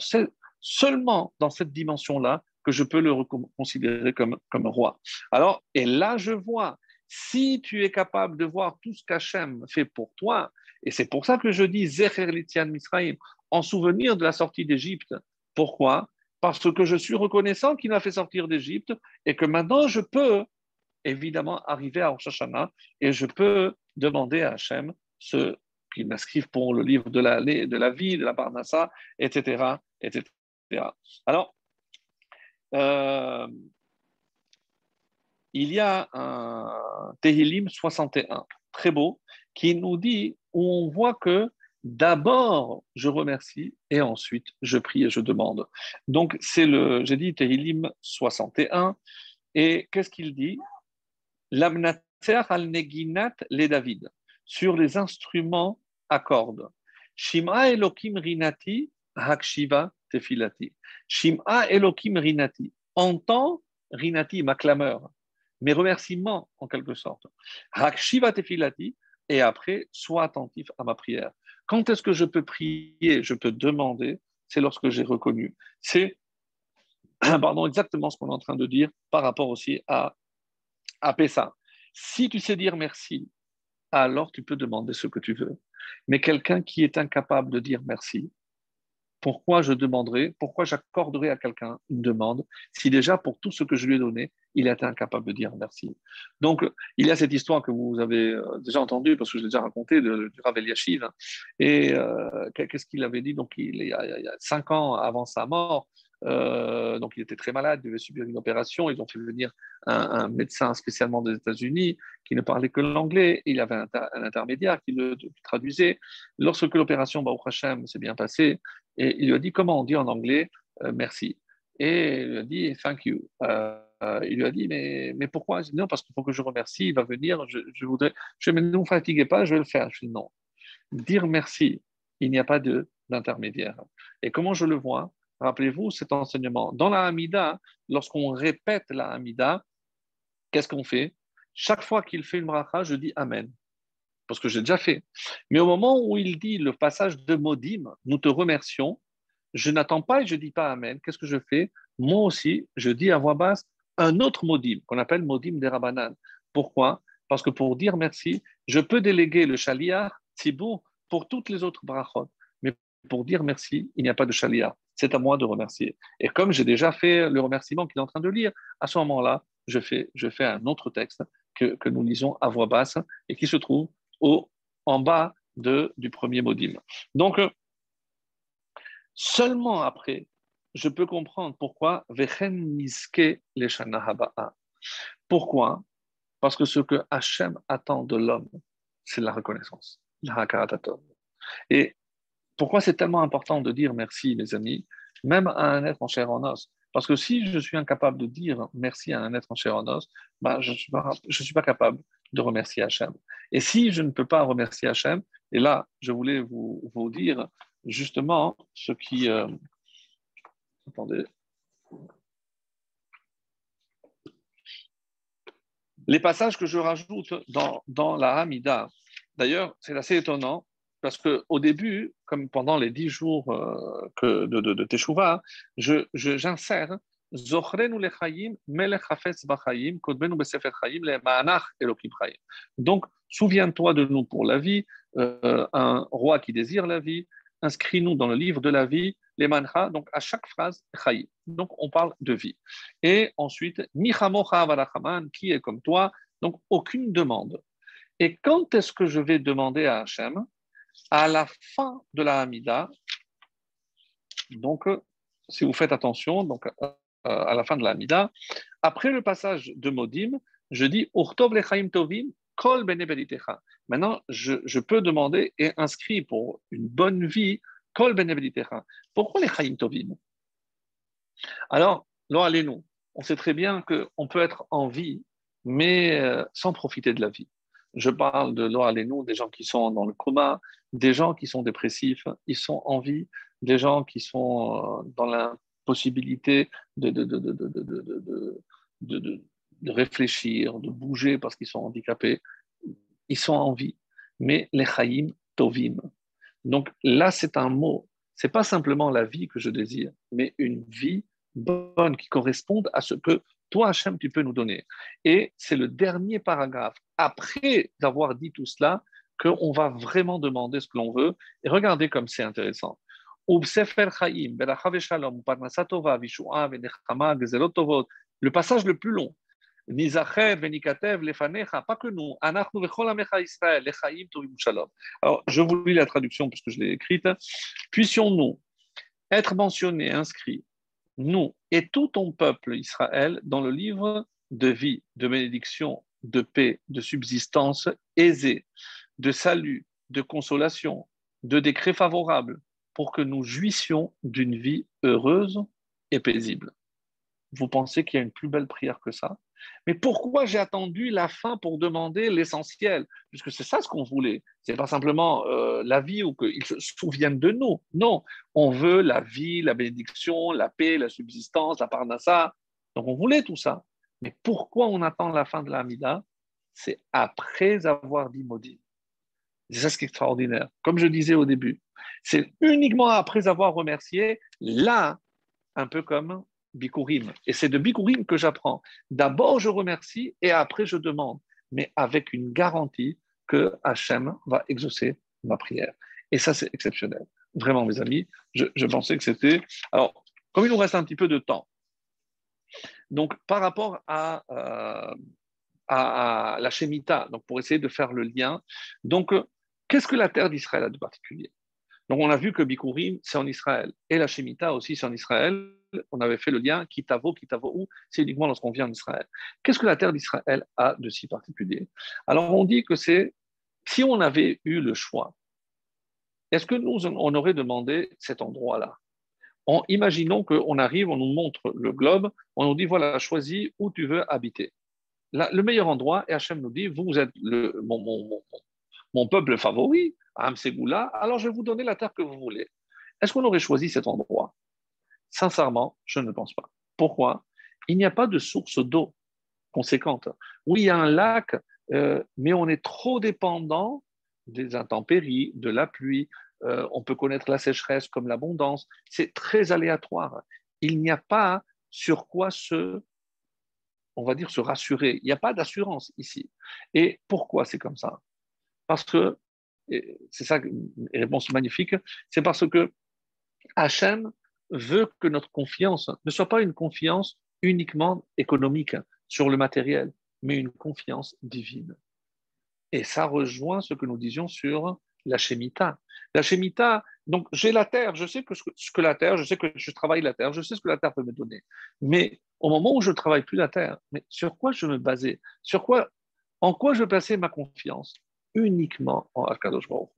seulement dans cette dimension-là que je peux le considérer comme, roi. Alors, et là je vois, si tu es capable de voir tout ce qu'Hachem fait pour toi, et c'est pour ça que je dis Zecher Litian Misraim, en souvenir de la sortie d'Égypte. Pourquoi? Parce que je suis reconnaissant qu'il m'a fait sortir d'Égypte et que maintenant je peux évidemment arriver à Rosh Hashanah et je peux demander à Hachem ce qu'il m'inscrive pour le livre de la, de la vie, de la Parnassa, etc. etc. Alors, euh, il y a un Tehilim 61, très beau, qui nous dit, où on voit que D'abord, je remercie et ensuite, je prie et je demande. Donc, c'est le, j'ai dit Tehilim 61. Et qu'est-ce qu'il dit? L'amnater al-neginat les David, sur les instruments à cordes. Shima Elokim rinati hakshiva Shima Elokim rinati. Entends rinati, ma clameur, mes remerciements en quelque sorte. Hakshiva tefilati. Et après, sois attentif à ma prière. Quand est-ce que je peux prier, je peux demander C'est lorsque j'ai reconnu. C'est pardon, exactement ce qu'on est en train de dire par rapport aussi à, à Pessa. Si tu sais dire merci, alors tu peux demander ce que tu veux. Mais quelqu'un qui est incapable de dire merci, pourquoi je demanderai, pourquoi j'accorderai à quelqu'un une demande si déjà pour tout ce que je lui ai donné, il été incapable de dire merci. Donc, il y a cette histoire que vous avez euh, déjà entendue, parce que je l'ai déjà raconté, du Rav Eliashiv. Et euh, qu'est-ce qu'il avait dit? Donc, il, y a, cinq ans avant sa mort, euh, donc il était très malade, il devait subir une opération. Ils ont fait venir un, médecin spécialement des États-Unis qui ne parlait que l'anglais. Il avait un, intermédiaire qui le traduisait. Lorsque l'opération Baruch Hashem s'est bien passée, et il lui a dit comment on dit en anglais euh, merci. Et il lui a dit thank you. Euh, il lui a dit mais, mais pourquoi? Dit, Non, parce qu'il faut que je remercie, il va venir, je, je voudrais. Je ne vous fatiguez pas, je vais le faire. Je dis non. Dire merci, il n'y a pas d'intermédiaire. Et comment je le vois? Rappelez-vous cet enseignement. Dans la Hamida, lorsqu'on répète la Hamida, qu'est-ce qu'on fait? Chaque fois qu'il fait une bracha, je dis Amen parce que j'ai déjà fait. Mais au moment où il dit le passage de Modim, nous te remercions, je n'attends pas et je ne dis pas Amen. Qu'est-ce que je fais? Moi aussi, je dis à voix basse un autre Modim, qu'on appelle Modim des Rabanan. Pourquoi? Parce que pour dire merci, je peux déléguer le Shaliar, Tzibour, pour toutes les autres brachot. Mais pour dire merci, il n'y a pas de Shaliar. c'est à moi de remercier. Et comme j'ai déjà fait le remerciement qu'il est en train de lire, à ce moment-là, je fais, je fais un autre texte que, que, nous lisons à voix basse et qui se trouve au, en bas de, du premier modim. Donc, seulement après, je peux comprendre pourquoi Pourquoi? Parce que ce que Hachem attend de l'homme, c'est la reconnaissance, Et pourquoi c'est tellement important de dire merci, mes amis, même à un être en chair en os. Parce que si je suis incapable de dire merci à un être en chair en os, ben je ne suis pas capable de remercier Hachem. Et si je ne peux pas remercier Hachem, et là, je voulais vous, vous dire justement ce qui. Euh, attendez. Les passages que je rajoute dans, dans la Hamida, d'ailleurs, c'est assez étonnant parce qu'au début, comme pendant les dix jours euh, que de, de, Teshuvah, je, j'insère donc, souviens-toi de nous pour la vie, euh, un roi qui désire la vie, inscris-nous dans le livre de la vie, les mancha, donc à chaque phrase, chayim. Donc, on parle de vie. Et ensuite, qui est comme toi, donc aucune demande. Et quand est-ce que je vais demander à Hachem? À la fin de la Hamida, donc si vous faites attention, donc euh, à la fin de la après le passage de Modim, je dis Urtov lechaim tovim kol Maintenant, je, peux demander et inscrire pour une bonne vie kol Pourquoi les chaim tovim? Alors, là, allez-nous. On sait très bien qu'on peut être en vie, mais euh, sans profiter de la vie. Je parle de Loa nous, des gens qui sont dans le coma, des gens qui sont dépressifs, ils sont en vie, des gens qui sont euh, dans l'impossibilité de, de, de, de, réfléchir, de bouger parce qu'ils sont handicapés. Ils sont en vie. Mais les chayim tovim. Donc là, c'est un mot. C'est pas simplement la vie que je désire, mais une vie bonne qui corresponde à ce que toi, Hachem, tu peux nous donner. Et c'est le dernier paragraphe, après d'avoir dit tout cela, qu'on va vraiment demander ce que l'on veut. Et regardez comme c'est intéressant. Le passage le plus long. Pas que nous. Alors, je vous lis la traduction puisque je l'ai écrite. Puissions-nous être mentionnés, inscrits nous et tout ton peuple Israël dans le livre de vie, de bénédiction, de paix, de subsistance aisée, de salut, de consolation, de décrets favorables, pour que nous jouissions d'une vie heureuse et paisible. Vous pensez qu'il y a une plus belle prière que ça? Mais pourquoi j'ai attendu la fin pour demander l'essentiel? Puisque c'est ça ce qu'on voulait. Ce n'est pas simplement euh, la vie ou qu'ils se souviennent de nous. Non, on veut la vie, la bénédiction, la paix, la subsistance, la parnassa. Donc on voulait tout ça. Mais pourquoi on attend la fin de l'Amida? C'est après avoir dit maudit. C'est ça ce qui est extraordinaire. Comme je disais au début, c'est uniquement après avoir remercié, là, un peu comme Bikurim. Et c'est de Bikurim que j'apprends. D'abord, je remercie et après, je demande, mais avec une garantie que Hachem va exaucer ma prière. Et ça, c'est exceptionnel. Vraiment, mes amis, je, pensais que c'était. Alors, comme il nous reste un petit peu de temps, donc par rapport à, euh, à, la Shemitah, donc pour essayer de faire le lien, donc qu'est-ce que la terre d'Israël a de particulier? Donc, on a vu que Bikurim, c'est en Israël, et la Shemitah aussi, c'est en Israël. On avait fait le lien Kitavo, Kitavo où, c'est uniquement lorsqu'on vient en Israël. Qu'est-ce que la terre d'Israël a de si particulier? Alors on dit que c'est, si on avait eu le choix, est-ce que nous, on aurait demandé cet endroit-là? En, Imaginons qu'on arrive, on nous montre le globe, on nous dit, voilà, choisis où tu veux habiter. le meilleur endroit, et Hachem nous dit, vous êtes le, mon, peuple favori, Amsegoula, alors je vais vous donner la terre que vous voulez. Est-ce qu'on aurait choisi cet endroit? Sincèrement, je ne pense pas. Pourquoi? Il n'y a pas de source d'eau conséquente. Oui, il y a un lac, euh, mais on est trop dépendant des intempéries, de la pluie. Euh, on peut connaître la sécheresse comme l'abondance. C'est très aléatoire. Il n'y a pas sur quoi se, on va dire, se rassurer. Il n'y a pas d'assurance ici. Et pourquoi c'est comme ça? Parce que, c'est ça une réponse magnifique, c'est parce que Hachem veut que notre confiance ne soit pas une confiance uniquement économique sur le matériel, mais une confiance divine. Et ça rejoint ce que nous disions sur la Shemitah. La Shemitah, donc j'ai la terre, je sais que ce que la terre, je sais que je travaille la terre, je sais ce que la terre peut me donner. Mais au moment où je ne travaille plus la terre, mais sur quoi je me basais Sur quoi En quoi je plaçais ma confiance? Uniquement en Akadosh Baruch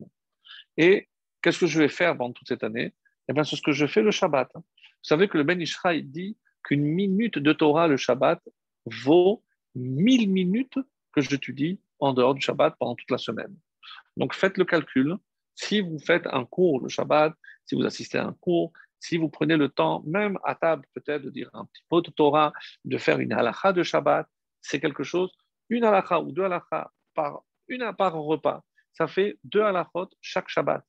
Et qu'est-ce que je vais faire pendant toute cette année? Eh bien, c'est ce que je fais le Shabbat. Vous savez que le Ben Ishraï dit qu'une minute de Torah le Shabbat vaut mille minutes que je j'étudie en dehors du Shabbat pendant toute la semaine. Donc faites le calcul. Si vous faites un cours le Shabbat, si vous assistez à un cours, si vous prenez le temps, même à table peut-être, de dire un petit peu de Torah, de faire une halakha de Shabbat, c'est quelque chose, une halakha ou deux halakha par, une par repas, ça fait deux halakhot chaque Shabbat.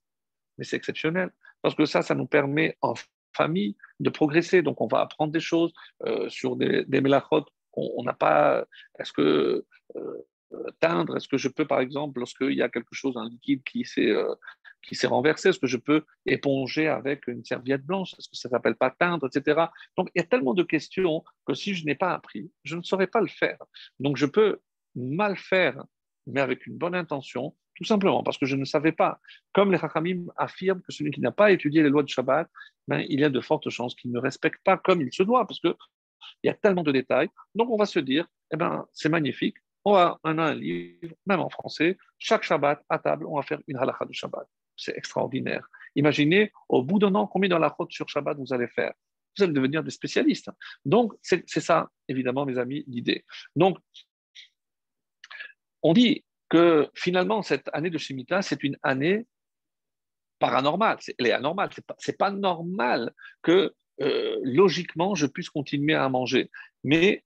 Mais c'est exceptionnel, parce que ça, ça nous permet en famille de progresser. Donc on va apprendre des choses euh, sur des, des qu'on n'a pas. Est-ce que euh, teindre Est-ce que je peux, par exemple, lorsqu'il y a quelque chose, un liquide qui s'est euh, qui s'est renversé, est-ce que je peux éponger avec une serviette blanche? Est-ce que ça ne s'appelle pas teindre, etc. Donc, il y a tellement de questions que si je n'ai pas appris, je ne saurais pas le faire. Donc, je peux mal faire, mais avec une bonne intention, tout simplement parce que je ne savais pas. Comme les Chachamim affirment que celui qui n'a pas étudié les lois de Shabbat, ben, il y a de fortes chances qu'il ne respecte pas comme il se doit, parce qu'il y a tellement de détails. Donc, on va se dire, eh ben, c'est magnifique, on a, un livre, même en français, chaque Shabbat, à table, on va faire une halakha de Shabbat. C'est extraordinaire. Imaginez, au bout d'un an, combien d'halakhot sur Shabbat vous allez faire? Vous allez devenir des spécialistes. Donc, c'est ça, évidemment, mes amis, l'idée. Donc, on dit que finalement, cette année de Shemitah, c'est une année paranormale. Elle est anormale. Ce n'est pas, normal que, euh, logiquement, je puisse continuer à manger. Mais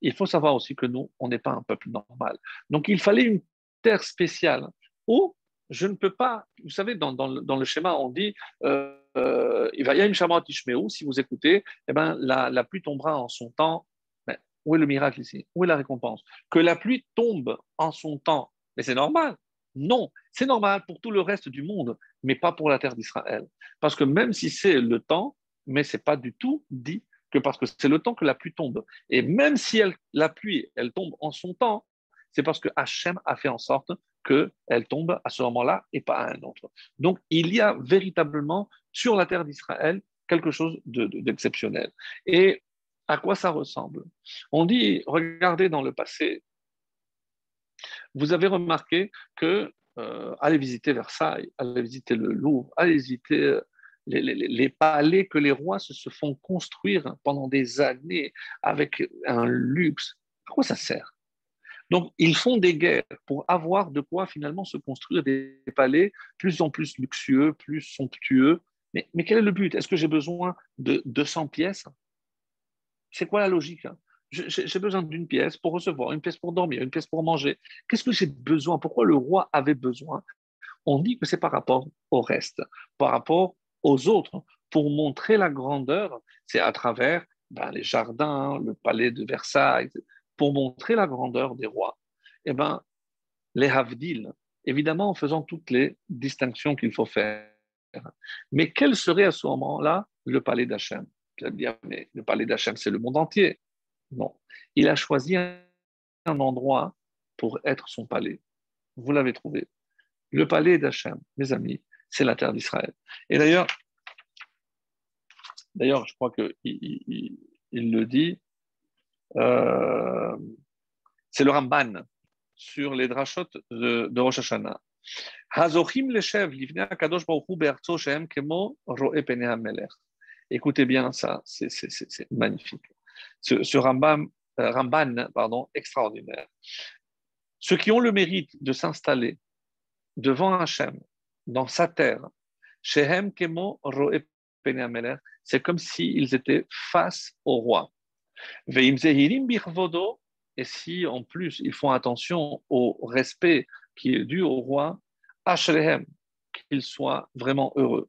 il faut savoir aussi que nous, on n'est pas un peuple normal. Donc il fallait une terre spéciale où je ne peux pas, vous savez, dans, le, schéma, on dit, euh, euh, il va y a une Ishmeou, si vous écoutez, eh ben, la, pluie tombera en son temps. Où est le miracle ici? Où est la récompense? Que la pluie tombe en son temps, mais c'est normal. Non, c'est normal pour tout le reste du monde, mais pas pour la terre d'Israël. Parce que même si c'est le temps, mais ce n'est pas du tout dit que parce que c'est le temps que la pluie tombe. Et même si la pluie, elle tombe en son temps, c'est parce que Hachem a fait en sorte qu'elle tombe à ce moment-là et pas à un autre. Donc, il y a véritablement sur la terre d'Israël quelque chose d'exceptionnel. et à quoi ça ressemble? On dit, regardez dans le passé, vous avez remarqué que euh, allez visiter Versailles, allez visiter le Louvre, allez visiter euh, les, palais que les rois se, font construire pendant des années avec un luxe. À quoi ça sert? Donc, ils font des guerres pour avoir de quoi finalement se construire des palais plus en plus luxueux, plus somptueux. Mais, mais quel est le but? Est-ce que j'ai besoin de 200 pièces? C'est quoi la logique hein? J'ai besoin d'une pièce pour recevoir, une pièce pour dormir, une pièce pour manger. Qu'est-ce que j'ai besoin? Pourquoi le roi avait besoin? On dit que c'est par rapport au reste, par rapport aux autres pour montrer la grandeur. C'est à travers ben, les jardins, le palais de Versailles, pour montrer la grandeur des rois. Eh ben, les Havdil, évidemment en faisant toutes les distinctions qu'il faut faire. Mais quel serait à ce moment-là le palais d'Hachem? Vous allez dire, mais le palais d'Hachem, c'est le monde entier. Non. Il a choisi un endroit pour être son palais. Vous l'avez trouvé. Le palais d'Hachem, mes amis, c'est la terre d'Israël. Et d'ailleurs, d'ailleurs, je crois qu'il il, le dit, euh, c'est le Ramban sur les drachot de, Rosh Hashanah. Écoutez bien ça, c'est magnifique. Ce, ce euh, Ramban pardon, extraordinaire. Ceux qui ont le mérite de s'installer devant Hachem, dans sa terre, c'est comme s'ils étaient face au roi. Et si en plus ils font attention au respect qui est dû au roi, Ashrehem, qu'ils soient vraiment heureux.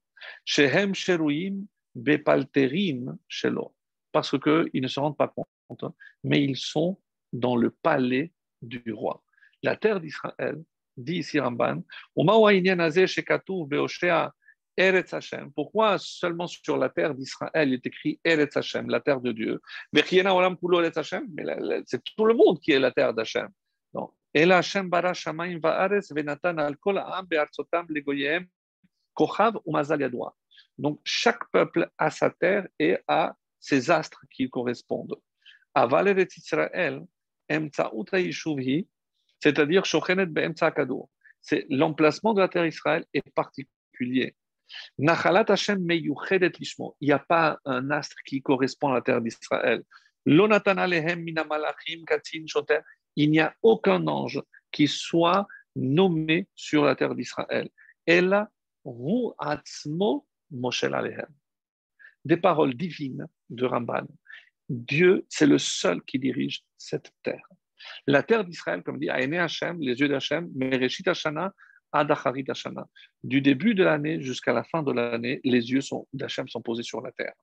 Bepalterim Shelo, parce qu'ils ne se rendent pas compte, mais ils sont dans le palais du roi. La terre d'Israël, dit ici Ramban, Eretz Hashem. Pourquoi seulement sur la terre d'Israël il est écrit Eretz Hashem, la terre de Dieu? Mais c'est tout le monde qui est la terre d'Hashem. El Hashem bara shamayim va'aretz venatan al kol ha'am be'artzotam legoyem kochav u'mazal yadua. Donc chaque peuple a sa terre et a ses astres qui correspondent. Aval Eretz Israël, c'est-à-dire shochenet be'emtsa. C'est l'emplacement de la terre d'Israël est particulier. Nachalat Hashem meyuchedet lishmo. Il n'y a pas un astre qui correspond à la terre d'Israël. Lonatan alehem minamalachim katzin shoter il n'y a aucun ange qui soit nommé sur la terre d'Israël. Ella ru atzmo moshel alehem. Des paroles divines de Ramban. Dieu, c'est le seul qui dirige cette terre. La terre d'Israël, comme dit Aene Hashem, les yeux d'Hachem, Mereshit Hashana, Adacharit Hashana. Du début de l'année jusqu'à la fin de l'année, les yeux d'Hachem sont posés sur la terre.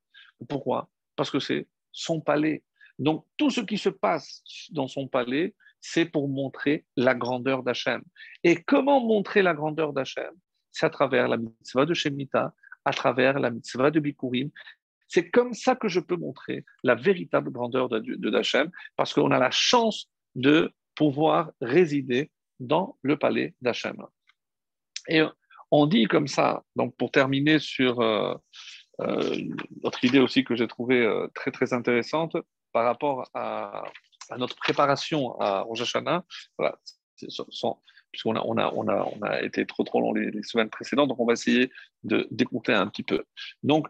Pourquoi? Parce que c'est son palais. Donc, tout ce qui se passe dans son palais, c'est pour montrer la grandeur d'Hachem. Et comment montrer la grandeur d'Hachem? C'est à travers la mitzvah de Shemitah, à travers la mitzvah de Bikurim. C'est comme ça que je peux montrer la véritable grandeur de, de parce qu'on a la chance de pouvoir résider dans le palais d'Hachem. Et on dit comme ça, donc pour terminer sur euh, euh, notre idée aussi que j'ai trouvée euh, très très intéressante par rapport à, notre préparation à Rosh Hashanah, voilà, puisqu'on a, on a, on a, on a été trop trop long les, semaines précédentes, donc on va essayer de décompter un petit peu. Donc,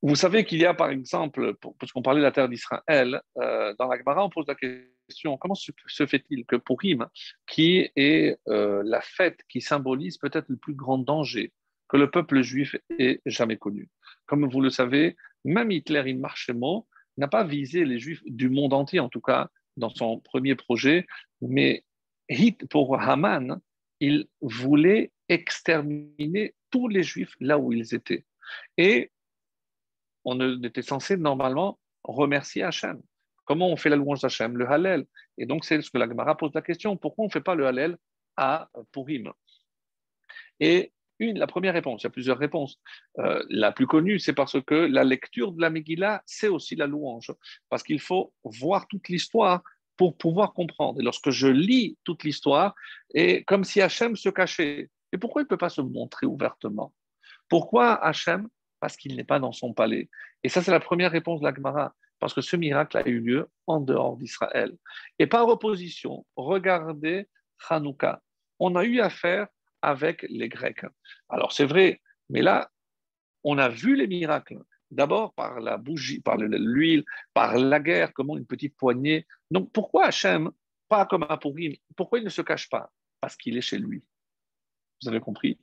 vous savez qu'il y a par exemple, puisqu'on parlait de la terre d'Israël, euh, dans la Gemara, on pose la question comment se, fait-il que Purim, qui est euh, la fête qui symbolise peut-être le plus grand danger que le peuple juif ait jamais connu? Comme vous le savez, même Hitler, il marchait mot, n'a pas visé les Juifs du monde entier, en tout cas dans son premier projet, mais pour Haman, il voulait exterminer tous les Juifs là où ils étaient. Et on était censé normalement remercier Hachem. Comment on fait la louange d'Hachem? Le Hallel. Et donc, c'est ce que la Gemara pose la question pourquoi on ne fait pas le Hallel à Purim? Une, la première réponse, il y a plusieurs réponses. Euh, la plus connue, c'est parce que la lecture de la Megillah, c'est aussi la louange, parce qu'il faut voir toute l'histoire pour pouvoir comprendre. Et lorsque je lis toute l'histoire, et comme si Hachem se cachait. Et pourquoi il ne peut pas se montrer ouvertement? Pourquoi Hachem? Parce qu'il n'est pas dans son palais. Et ça, c'est la première réponse de la Gemara, parce que ce miracle a eu lieu en dehors d'Israël. Et par opposition, regardez Hanouka. On a eu affaire avec les Grecs. Alors c'est vrai, mais là, on a vu les miracles. D'abord par la bougie, par l'huile, par la guerre, comment une petite poignée. Donc pourquoi Hachem, pas comme un Purim, pourquoi il ne se cache pas? Parce qu'il est chez lui. Vous avez compris?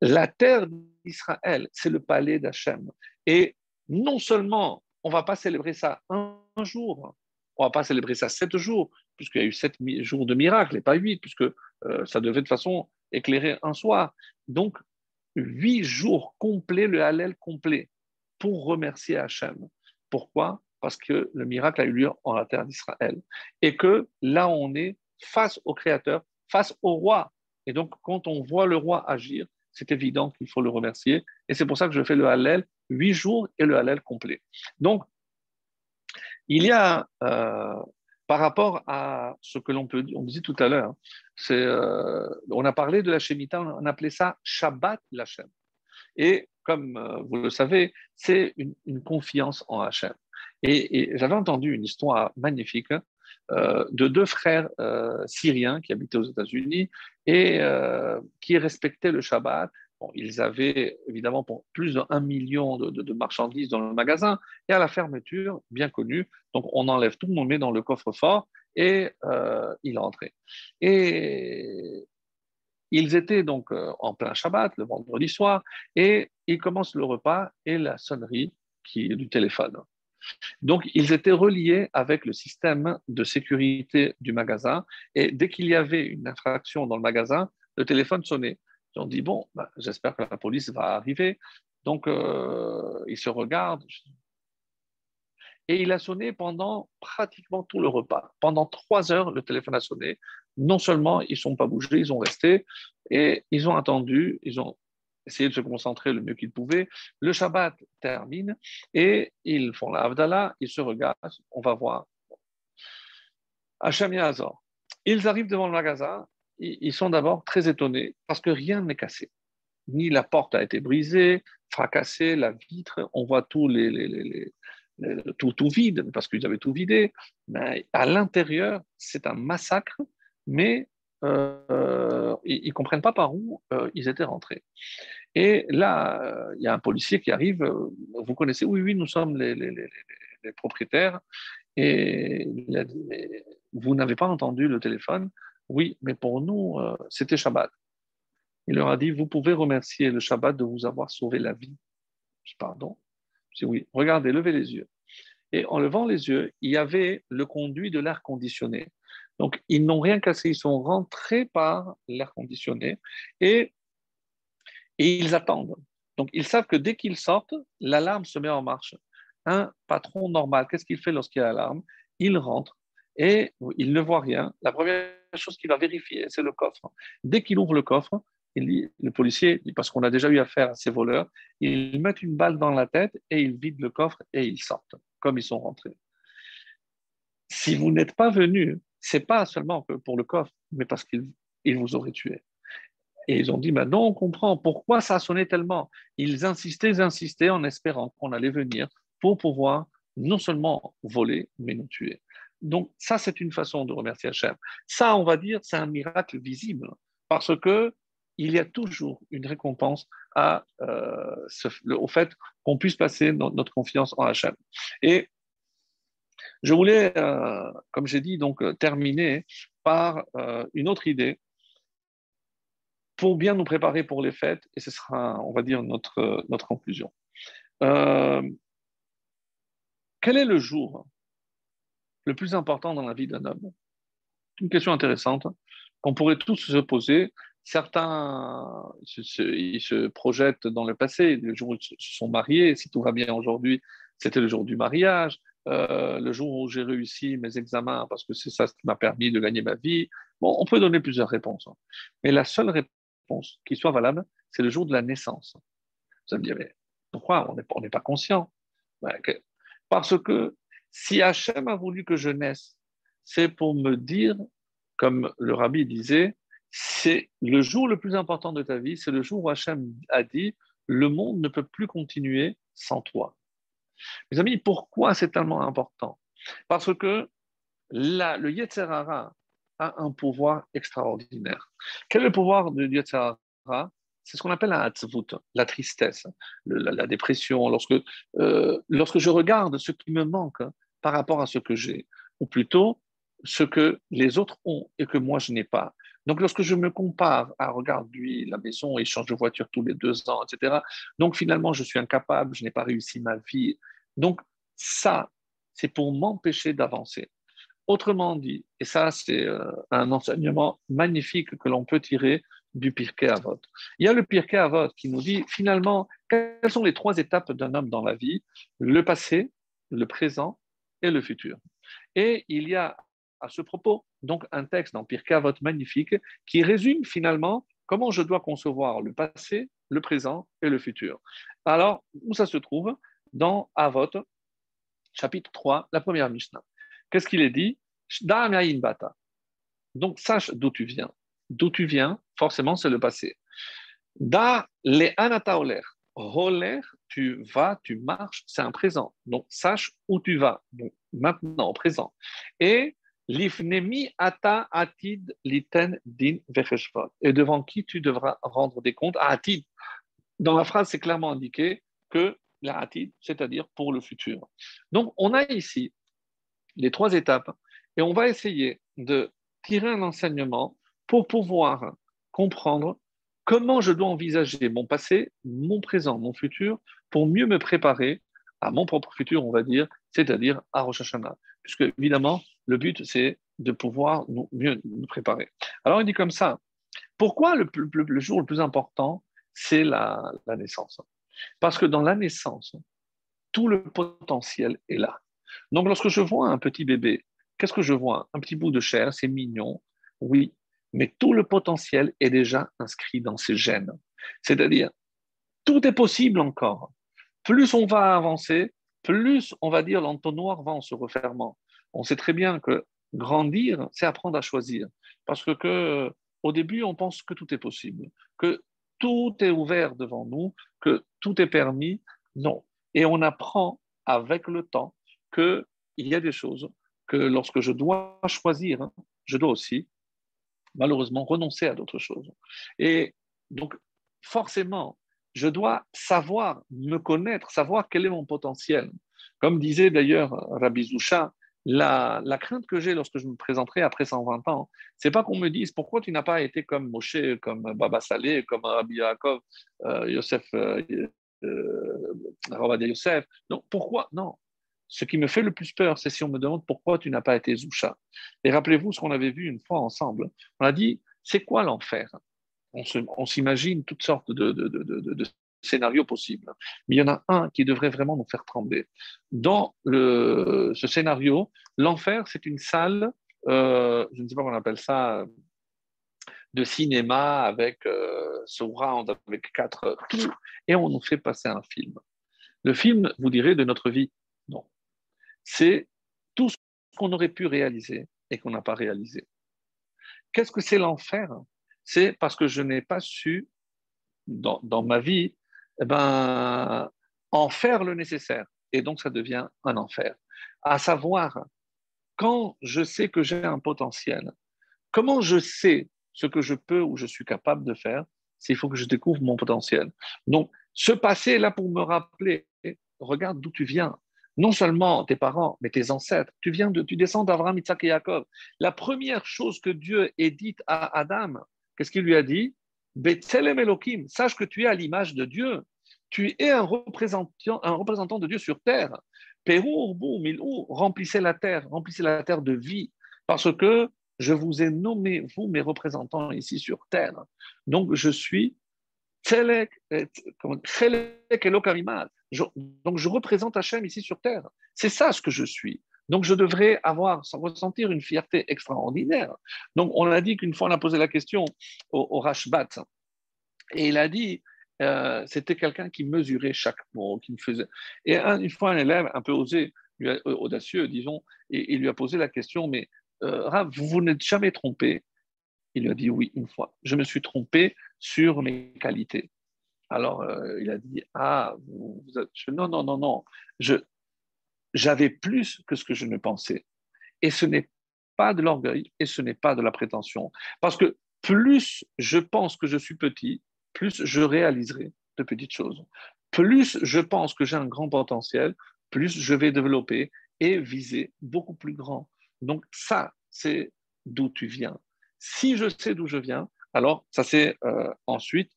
La terre d'Israël, c'est le palais d'Hachem. Et non seulement on ne va pas célébrer ça un jour, on ne va pas célébrer ça sept jours, puisqu'il y a eu sept jours de miracles et pas huit, puisque euh, ça devait de façon éclairer un soir. Donc, huit jours complets, le Hallel complet, pour remercier Hachem. Pourquoi? Parce que le miracle a eu lieu en la terre d'Israël. Et que là, on est face au Créateur, face au roi. Et donc, quand on voit le roi agir, c'est évident qu'il faut le remercier. Et c'est pour ça que je fais le Hallel huit jours et le Hallel complet. Donc, il y a euh, par rapport à ce que l'on peut on disait tout à l'heure, euh, on a parlé de la Shemitah, on appelait ça Shabbat Lachem. Et comme euh, vous le savez, c'est une, confiance en Hachem. Et, j'avais entendu une histoire magnifique euh, de deux frères syriens qui habitaient aux États-Unis et qui respectaient le Shabbat ils avaient évidemment plus d'un million de, marchandises dans le magasin, et à la fermeture, bien connu, donc on enlève tout, on met dans le coffre-fort, et euh, il rentrait. Et ils étaient donc euh, en plein Shabbat, le vendredi soir, et ils commencent le repas et la sonnerie qui est du téléphone. Donc, ils étaient reliés avec le système de sécurité du magasin, et dès qu'il y avait une infraction dans le magasin, le téléphone sonnait. Ils ont dit, bon, bah, j'espère que la police va arriver. Donc, euh, ils se regardent. Et il a sonné pendant pratiquement tout le repas. Pendant trois heures, le téléphone a sonné. non seulement ils ne sont pas bougés, ils ont resté et ils ont attendu, ils ont essayé de se concentrer le mieux qu'ils pouvaient. Le Shabbat termine et ils font la Havdalah, ils se regardent, on va voir. Hachem Yazor. Ils arrivent devant le magasin, ils sont d'abord très étonnés parce que rien n'est cassé. Ni la porte a été brisée, fracassée, la vitre, on voit tout, les, tout, tout vide parce qu'ils avaient tout vidé. Mais à l'intérieur, c'est un massacre, mais euh, ils ne comprennent pas par où euh, ils étaient rentrés. Et là, euh, il y a un policier qui arrive, vous connaissez, oui, oui, nous sommes les, propriétaires, et il vous n'avez pas entendu le téléphone Oui, mais pour nous, c'était Shabbat. Il leur a dit, vous pouvez remercier le Shabbat de vous avoir sauvé la vie. Je pardon? Je oui, regardez, levez les yeux. Et en levant les yeux, il y avait le conduit de l'air conditionné. Donc, ils n'ont rien cassé, ils sont rentrés par l'air conditionné et, et ils attendent. Donc, ils savent que dès qu'ils sortent, l'alarme se met en marche. Un patron normal, qu'est-ce qu'il fait lorsqu'il y a l'alarme? Il rentre et il ne voit rien. La première chose qu'il va vérifier, c'est le coffre. Dès qu'il ouvre le coffre, le policier, parce qu'on a déjà eu affaire à ces voleurs, ils mettent une balle dans la tête et ils vident le coffre et ils sortent, comme ils sont rentrés. Si vous n'êtes pas venu c'est pas seulement pour le coffre, mais parce qu'ils vous auraient tué. Et ils ont dit, maintenant on comprend pourquoi ça sonné tellement. Ils insistaient, insistaient en espérant qu'on allait venir pour pouvoir non seulement voler, mais nous tuer. Donc ça, c'est une façon de remercier Hachem. Ça, on va dire, c'est un miracle visible, parce que il y a toujours une récompense euh, au fait qu'on puisse passer notre confiance en Hachem. Et je voulais, euh, comme j'ai dit, donc terminer par euh, une autre idée pour bien nous préparer pour les fêtes, et ce sera, on va dire, notre conclusion. quel est le jour le plus important dans la vie d'un homme une question intéressante qu'on pourrait tous se poser. Certains ils se projettent dans le passé, le jour où ils se sont mariés, si tout va bien aujourd'hui, c'était le jour du mariage. Euh, le jour où j'ai réussi mes examens, parce que c'est ça qui m'a permis de gagner ma vie. Bon, on peut donner plusieurs réponses. Hein. Mais la seule réponse qui soit valable, c'est le jour de la naissance. Vous allez me dire, mais pourquoi on n'est pas conscient? Parce que si Hachem a voulu que je naisse, c'est pour me dire, comme le rabbi disait, c'est le jour le plus important de ta vie, c'est le jour où Hachem a dit, le monde ne peut plus continuer sans toi. Mes amis, pourquoi c'est tellement important? Parce que le Yetzerara a un pouvoir extraordinaire. Quel est le pouvoir du Yetzerara c'est ce qu'on appelle la la tristesse, la, dépression. Lorsque, euh, lorsque je regarde ce qui me manque par rapport à ce que j'ai, ou plutôt ce que les autres ont et que moi je n'ai pas. Donc, lorsque je me compare à, regarde lui, la maison, il change de voiture tous les deux ans, etc. Donc, finalement, je suis incapable, je n'ai pas réussi ma vie. Donc, ça, c'est pour m'empêcher d'avancer. Autrement dit, et ça, c'est euh, un enseignement magnifique que l'on peut tirer du Pirkei Avot. Il y a le Pirkei Avot qui nous dit finalement quelles sont les trois étapes d'un homme dans la vie le passé, le présent et le futur. Et il y a à ce propos donc un texte dans Pirkei Avot magnifique qui résume finalement comment je dois concevoir le passé, le présent et le futur. Alors, où ça se trouve? Dans Avot, chapitre 3, la première Mishnah. Qu'est-ce qu'il est dit? Donc, sache d'où tu viens. D'où tu viens, forcément, c'est le passé. Da le anata oler. Roler, tu vas, tu marches, c'est un présent. Donc, sache où tu vas. Maintenant, présent. Et L'ifnemi ata atid liten din vecheshvot. Et devant qui tu devras rendre des comptes? Atid. Dans la phrase, c'est clairement indiqué que la atid, c'est-à-dire pour le futur. Donc, on a ici les trois étapes et on va essayer de tirer un enseignement pour pouvoir comprendre comment je dois envisager mon passé, mon présent, mon futur, pour mieux me préparer à mon propre futur, on va dire, c'est-à-dire à Rosh Hashanah. Puisque, évidemment, le but, c'est de pouvoir mieux nous préparer. Alors, il dit comme ça, pourquoi le, jour le plus important, c'est la, naissance? Parce que dans la naissance, tout le potentiel est là. Donc, lorsque je vois un petit bébé, qu'est-ce que je vois? Un petit bout de chair, c'est mignon, oui, mais tout le potentiel est déjà inscrit dans ces gènes. C'est-à-dire, tout est possible encore. Plus on va avancer, plus on va dire l'entonnoir va en se refermant. On sait très bien que grandir, c'est apprendre à choisir. Parce que, au début, on pense que tout est possible, que tout est ouvert devant nous, que tout est permis. Non. Et on apprend avec le temps qu'il y a des choses que lorsque je dois choisir, je dois aussi, malheureusement, renoncer à d'autres choses. Et donc, forcément, je dois savoir me connaître, savoir quel est mon potentiel. Comme disait d'ailleurs Rabbi Zoucha, la, crainte que j'ai lorsque je me présenterai après 120 ans, c'est pas qu'on me dise pourquoi tu n'as pas été comme Moshe, comme Baba Saleh, comme Rabbi Yaakov, euh, Yosef, euh, euh Yosef? Non, pourquoi? Non. Ce qui me fait le plus peur, c'est si on me demande pourquoi tu n'as pas été Zoucha. Et rappelez-vous ce qu'on avait vu une fois ensemble. On a dit, c'est quoi l'enfer? On s'imagine toutes sortes de, scénarios possibles. Mais il y en a un qui devrait vraiment nous faire trembler. Dans ce scénario, l'enfer, c'est une salle, euh, je ne sais pas comment on appelle ça, de cinéma avec euh, ce round, avec quatre tout, et on nous fait passer un film. Le film, vous direz, de notre vie. Non. C'est tout ce qu'on aurait pu réaliser et qu'on n'a pas réalisé. Qu'est-ce que c'est l'enfer? C'est parce que je n'ai pas su, dans, ma vie, eh ben, en faire le nécessaire. Et donc, ça devient un enfer. À savoir, quand je sais que j'ai un potentiel, comment je sais ce que je peux ou je suis capable de faire C'est il faut que je découvre mon potentiel? Donc, ce passé est là pour me rappeler, regarde d'où tu viens. Non seulement tes parents, mais tes ancêtres. Tu viens de, tu descends d'Abraham, Isaac et Jacob. La première chose que Dieu ait dite à Adam, Qu'est-ce qu'il lui a dit? Betzelem Elohim, sache que tu es à l'image de Dieu. Tu es un représentant, un représentant de Dieu sur terre. Pérou, remplissez la terre, remplissez la terre de vie, parce que je vous ai nommé, vous, mes représentants ici sur terre. Donc, je suis donc, je représente Hachem ici sur terre. C'est ça ce que je suis. Donc, je devrais avoir, ressentir une fierté extraordinaire. Donc, on a dit qu'une fois, on a posé la question au, Rashbat, et il a dit, euh, c'était quelqu'un qui mesurait chaque mot, qui faisait. Et une fois, un élève un peu osé, audacieux, disons, il lui a posé la question, mais euh, Rav, vous n'êtes jamais trompé Il lui a dit oui, une fois. Je me suis trompé sur mes qualités. Alors, euh, il a dit, ah, non, non, non, non, je, j'avais plus que ce que je ne pensais. Et ce n'est pas de l'orgueil et ce n'est pas de la prétention. Parce que plus je pense que je suis petit, plus je réaliserai de petites choses. Plus je pense que j'ai un grand potentiel, plus je vais développer et viser beaucoup plus grand. Donc ça, c'est d'où tu viens. Si je sais d'où je viens, alors ça c'est euh, ensuite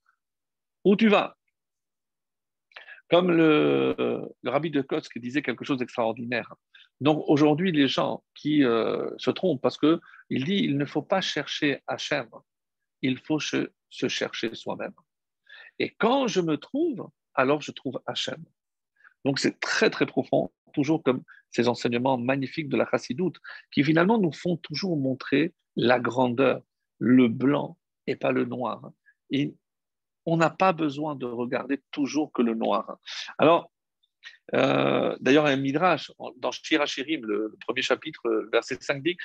où tu vas. Comme le, rabbi de Kotsk disait quelque chose d'extraordinaire. Donc aujourd'hui, les gens qui euh, se trompent, parce qu'il dit il ne faut pas chercher Hachem, il faut se, chercher soi-même. Et quand je me trouve, alors je trouve Hachem. Donc c'est très très profond, toujours comme ces enseignements magnifiques de la chassidoute, qui finalement nous font toujours montrer la grandeur, le blanc et pas le noir. Et on n'a pas besoin de regarder toujours que le noir. Alors, euh, d'ailleurs, un midrash dans Shirachirim, le, le, premier chapitre, verset 5 dit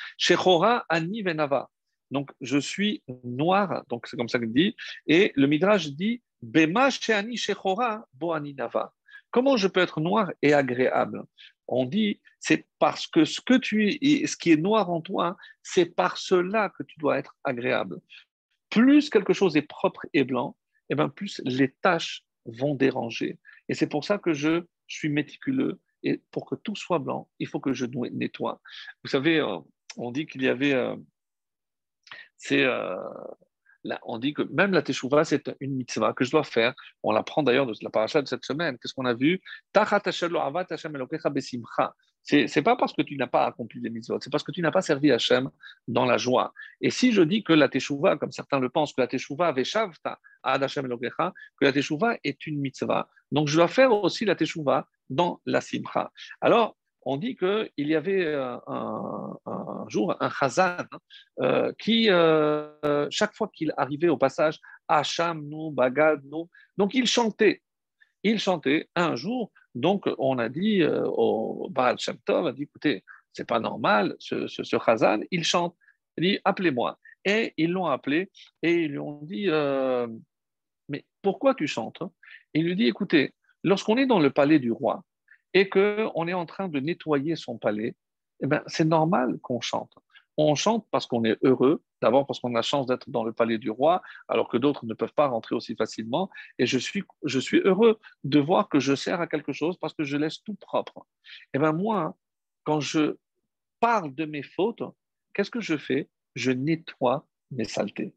ani venava. Donc, je suis noir, donc c'est comme ça qu'il dit. Et le midrash dit Bema sheani shechora bo ani nava. Comment je peux être noir et agréable? On dit c'est parce que ce que tu ce qui est noir en toi, c'est par cela que tu dois être agréable. Plus quelque chose est propre et blanc, et eh ben plus les tâches vont déranger. Et c'est pour ça que je, suis méticuleux. Et pour que tout soit blanc, il faut que je nettoie. Vous savez, euh, on dit qu'il y avait. Euh, c'est. Euh, on dit que même la teshuva, c'est une mitzvah que je dois faire. On l'apprend d'ailleurs de la paracha de cette semaine. Qu'est-ce qu'on a vu? C'est pas parce que tu n'as pas accompli les mitzvot, c'est parce que tu n'as pas servi Hachem dans la joie. Et si je dis que la teshuva, comme certains le pensent, que la teshuva veshavta ad Hashem que la teshuva est une mitzvah, donc je dois faire aussi la teshuva dans la simcha. Alors, on dit qu'il y avait euh, un, jour un chazan euh, qui, euh, chaque fois qu'il arrivait au passage, Hacham, nous, Bagad, nous, donc il chantait. Il chantait un jour, donc on a dit au Baal Shem Tov, a dit écoutez, c'est pas normal, ce, ce, il chante. Il dit appelez-moi. Et ils l'ont appelé et ils lui ont dit mais pourquoi tu chantes? Il lui dit écoutez, lorsqu'on est dans le palais du roi, et qu'on est en train de nettoyer son palais, eh ben, c'est normal qu'on chante. On chante parce qu'on est heureux, d'abord parce qu'on a la chance d'être dans le palais du roi, alors que d'autres ne peuvent pas rentrer aussi facilement. Et je suis, je suis heureux de voir que je sers à quelque chose parce que je laisse tout propre. Et ben moi, quand je parle de mes fautes, qu'est-ce que je fais? Je nettoie mes saletés.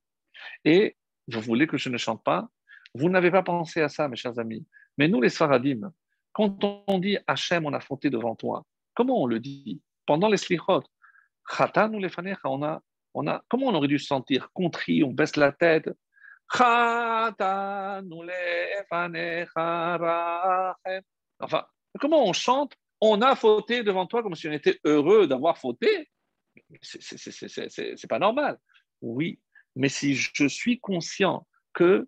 Et vous voulez que je ne chante pas? Vous n'avez pas pensé à ça, mes chers amis. Mais nous, les Sfaradim, quand on dit Hachem, on a fauté devant toi, comment on le dit? Pendant les slichot, on a, on a, comment on aurait dû se sentir? Contrit, on baisse la tête. Enfin, comment on chante? On a fauté devant toi comme si on était heureux d'avoir fauté. C'est pas normal. Oui, mais si je suis conscient que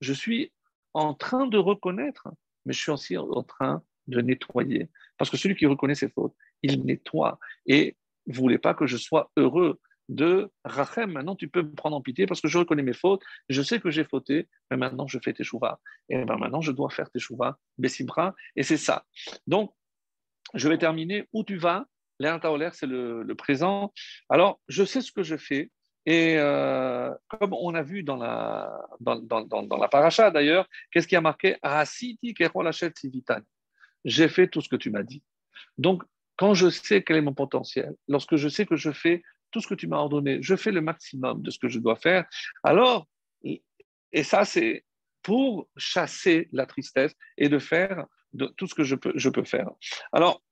je suis en train de reconnaître mais je suis aussi en train de nettoyer. Parce que celui qui reconnaît ses fautes, il nettoie. Et vous voulez pas que je sois heureux de Rachem. Maintenant, tu peux me prendre en pitié parce que je reconnais mes fautes, je sais que j'ai fauté, mais maintenant je fais tes chouvas. Et ben maintenant, je dois faire tes chouvas, Bessibra, et c'est ça. Donc, je vais terminer. Où tu vas? L'air c'est le, présent. Alors, je sais ce que je fais, et euh, comme on a vu dans la, dans, dans, dans, la paracha d'ailleurs, qu'est-ce qui a marqué? J'ai fait tout ce que tu m'as dit. Donc, quand je sais quel est mon potentiel, lorsque je sais que je fais tout ce que tu m'as ordonné, je fais le maximum de ce que je dois faire, alors, et ça c'est pour chasser la tristesse et de faire tout ce que je peux, faire. Alors,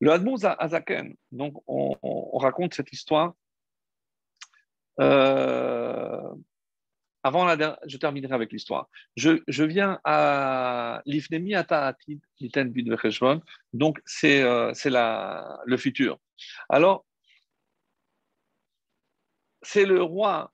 le Hadmouz Azaken, donc on, on raconte cette histoire euh, avant la je terminerai avec l'histoire. Je, je, viens à l'Ifnemi Ata'atid, l'Iten donc c'est euh, le futur. Alors, c'est le roi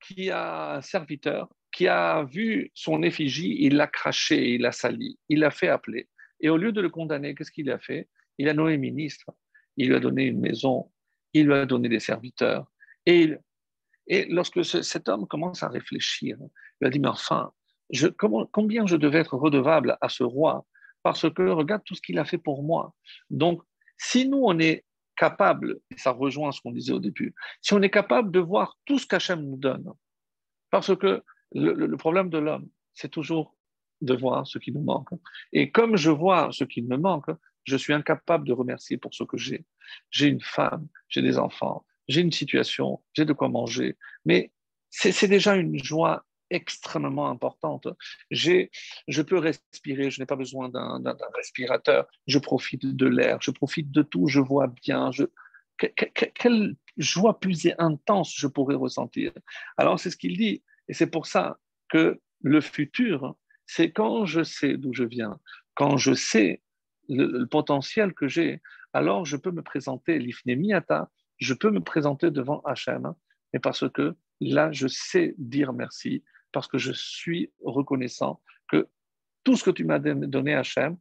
qui a un serviteur qui a vu son effigie, il l'a craché, il l'a sali, il l'a fait appeler. Et au lieu de le condamner, qu'est-ce qu'il a fait? Il a nommé ministre, il lui a donné une maison, il lui a donné des serviteurs. Et et lorsque cet homme commence à réfléchir, il a dit, mais enfin, combien je devais être redevable à ce roi Parce que regarde tout ce qu'il a fait pour moi. Donc, si nous, on est capable, et ça rejoint ce qu'on disait au début, si on est capable de voir tout ce qu'Hachem nous donne, parce que le, problème de l'homme, c'est toujours de voir ce qui nous manque. Et comme je vois ce qui me manque, je suis incapable de remercier pour ce que j'ai. J'ai une femme, j'ai des enfants, j'ai une situation, j'ai de quoi manger. Mais c'est déjà une joie extrêmement importante. Je peux respirer, je n'ai pas besoin d'un respirateur, je profite de l'air, je profite de tout, je vois bien. Quelle joie plus intense je pourrais ressentir. Alors c'est ce qu'il dit, et c'est pour ça que le futur, c'est quand je sais d'où je viens, quand je sais le, potentiel que j'ai, alors je peux me présenter l'ifnemiata je peux me présenter devant Hachem, mais parce que là, je sais dire merci, parce que je suis reconnaissant que tout ce que tu m'as donné, Hachem,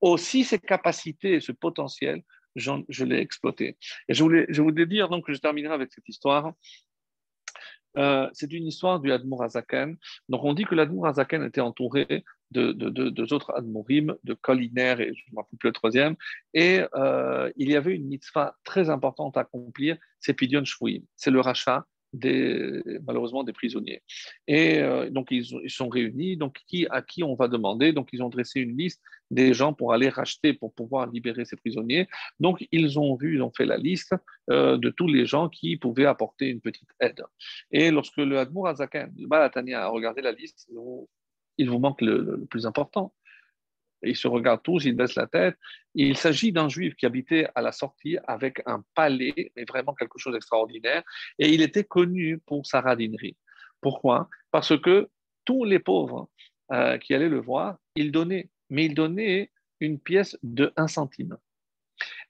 aussi ses capacités et ce potentiel, je l'ai exploité. Et je voulais, je voulais dire, donc, que je terminerai avec cette histoire. Euh, c'est une histoire du Admour Azaken. Donc, on dit que l'Admour Azaken était entouré de, deux autres Admourim, de Koliner et je ne me rappelle plus le troisième. Et euh, il y avait une mitzvah très importante à accomplir, c'est Pidyon Shvuim. C'est le rachat malheureusement des prisonniers. Et euh, donc ils, sont réunis, donc qui, à qui on va demander, donc ils ont dressé une liste des gens pour aller racheter, pour pouvoir libérer ces prisonniers. Donc ils ont vu, ils ont fait la liste euh, de tous les gens qui pouvaient apporter une petite aide. Et lorsque le Admour Azaken, le Balatania a regardé la liste, il vous manque le, plus important. Ils se regardent tous, ils baissent la tête. il s'agit d'un juif qui habitait à la sortie avec un palais, mais vraiment quelque chose d'extraordinaire. Et il était connu pour sa radinerie. Pourquoi? Parce que tous les pauvres euh, qui allaient le voir, il donnait, mais il donnait une pièce de 1 centime.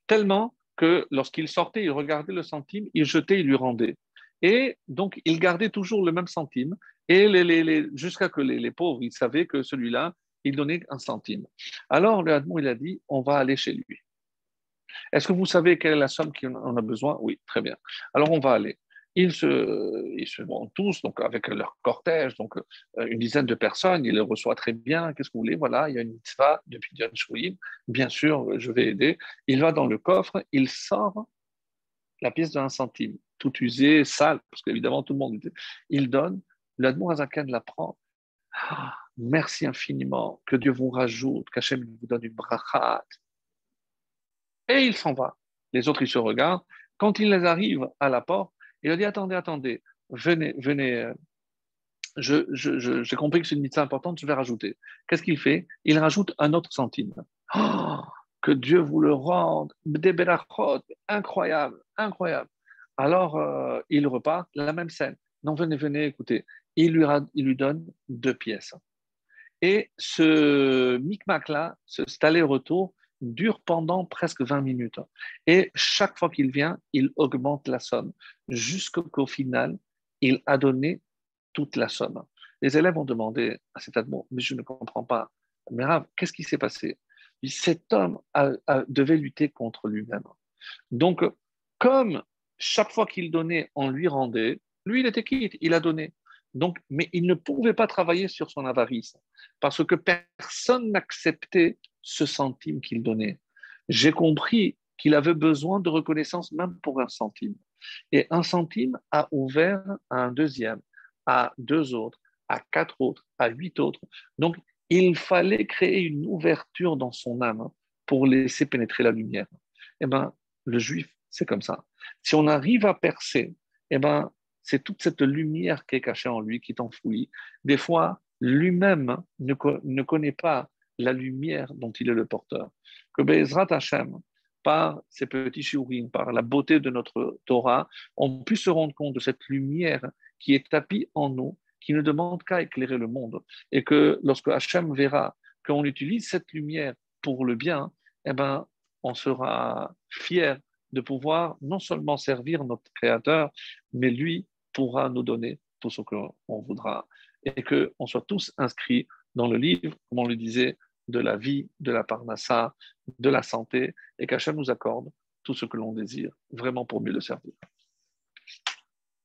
Tellement que lorsqu'il sortait, il regardait le centime, il jetait, il lui rendait. Et donc, il gardait toujours le même centime. Et les, jusqu'à que les, pauvres, ils savaient que celui-là, il donnait un centime. Alors, le Hadmon, il a dit, on va aller chez lui. Est-ce que vous savez quelle est la somme qu'on a besoin? Oui, très bien. Alors, on va aller. Ils se, ils se vont tous, donc avec leur cortège, donc euh, une dizaine de personnes, il les reçoit très bien. Qu'est-ce que vous voulez? Voilà, il y a une mitzvah depuis Dion Bien sûr, je vais aider. Il va dans le coffre, il sort la pièce de 1 centime, tout usée, sale, parce qu'évidemment tout le monde Il donne, l'Admour Azaken la prend. Ah, merci infiniment, que Dieu vous rajoute, qu'Hachem vous donne une brachat. Et il s'en va. Les autres, ils se regardent. Quand il les arrive à la porte, il a dit Attendez, attendez, venez, venez. Euh, j'ai je, compris que c'est une mitzvah importante, je vais rajouter. Qu'est-ce qu'il fait? Il rajoute un autre centime. Oh, que Dieu vous le rende, incroyable, incroyable. Alors, euh, il repart, la même scène. Non, venez, venez, écoutez. Il lui, il lui donne deux pièces. Et ce micmac-là, cet aller-retour, dure pendant presque 20 minutes. Et chaque fois qu'il vient, il augmente la somme, jusqu'au final, il a donné toute la somme. Les élèves ont demandé à cet admon, mais je ne comprends pas. Mais qu'est-ce qui s'est passé? Cet homme devait lutter contre lui-même. Donc, comme chaque fois qu'il donnait, on lui rendait, lui, il était quitte, il a donné. Donc, mais il ne pouvait pas travailler sur son avarice parce que personne n'acceptait ce centime qu'il donnait. J'ai compris qu'il avait besoin de reconnaissance même pour un centime. Et un centime a ouvert un deuxième, à deux autres, à quatre autres, à huit autres. Donc, il fallait créer une ouverture dans son âme pour laisser pénétrer la lumière. Eh bien, le juif, c'est comme ça. Si on arrive à percer, eh ben, c'est toute cette lumière qui est cachée en lui, qui est enfouie. Des fois, lui-même ne, ne connaît pas la lumière dont il est le porteur. Que Bezrat Hashem, par ces petits shiurim, par la beauté de notre Torah, on puisse se rendre compte de cette lumière qui est tapie en nous, qui ne demande qu'à éclairer le monde. Et que lorsque Hachem verra qu'on utilise cette lumière pour le bien, eh ben, on sera fier de pouvoir non seulement servir notre Créateur, mais lui pourra nous donner tout ce qu'on voudra. Et qu'on soit tous inscrits dans le livre, comme on le disait, de la vie, de la parnassa, de la santé, et qu'Hachem nous accorde tout ce que l'on désire, vraiment pour mieux le servir.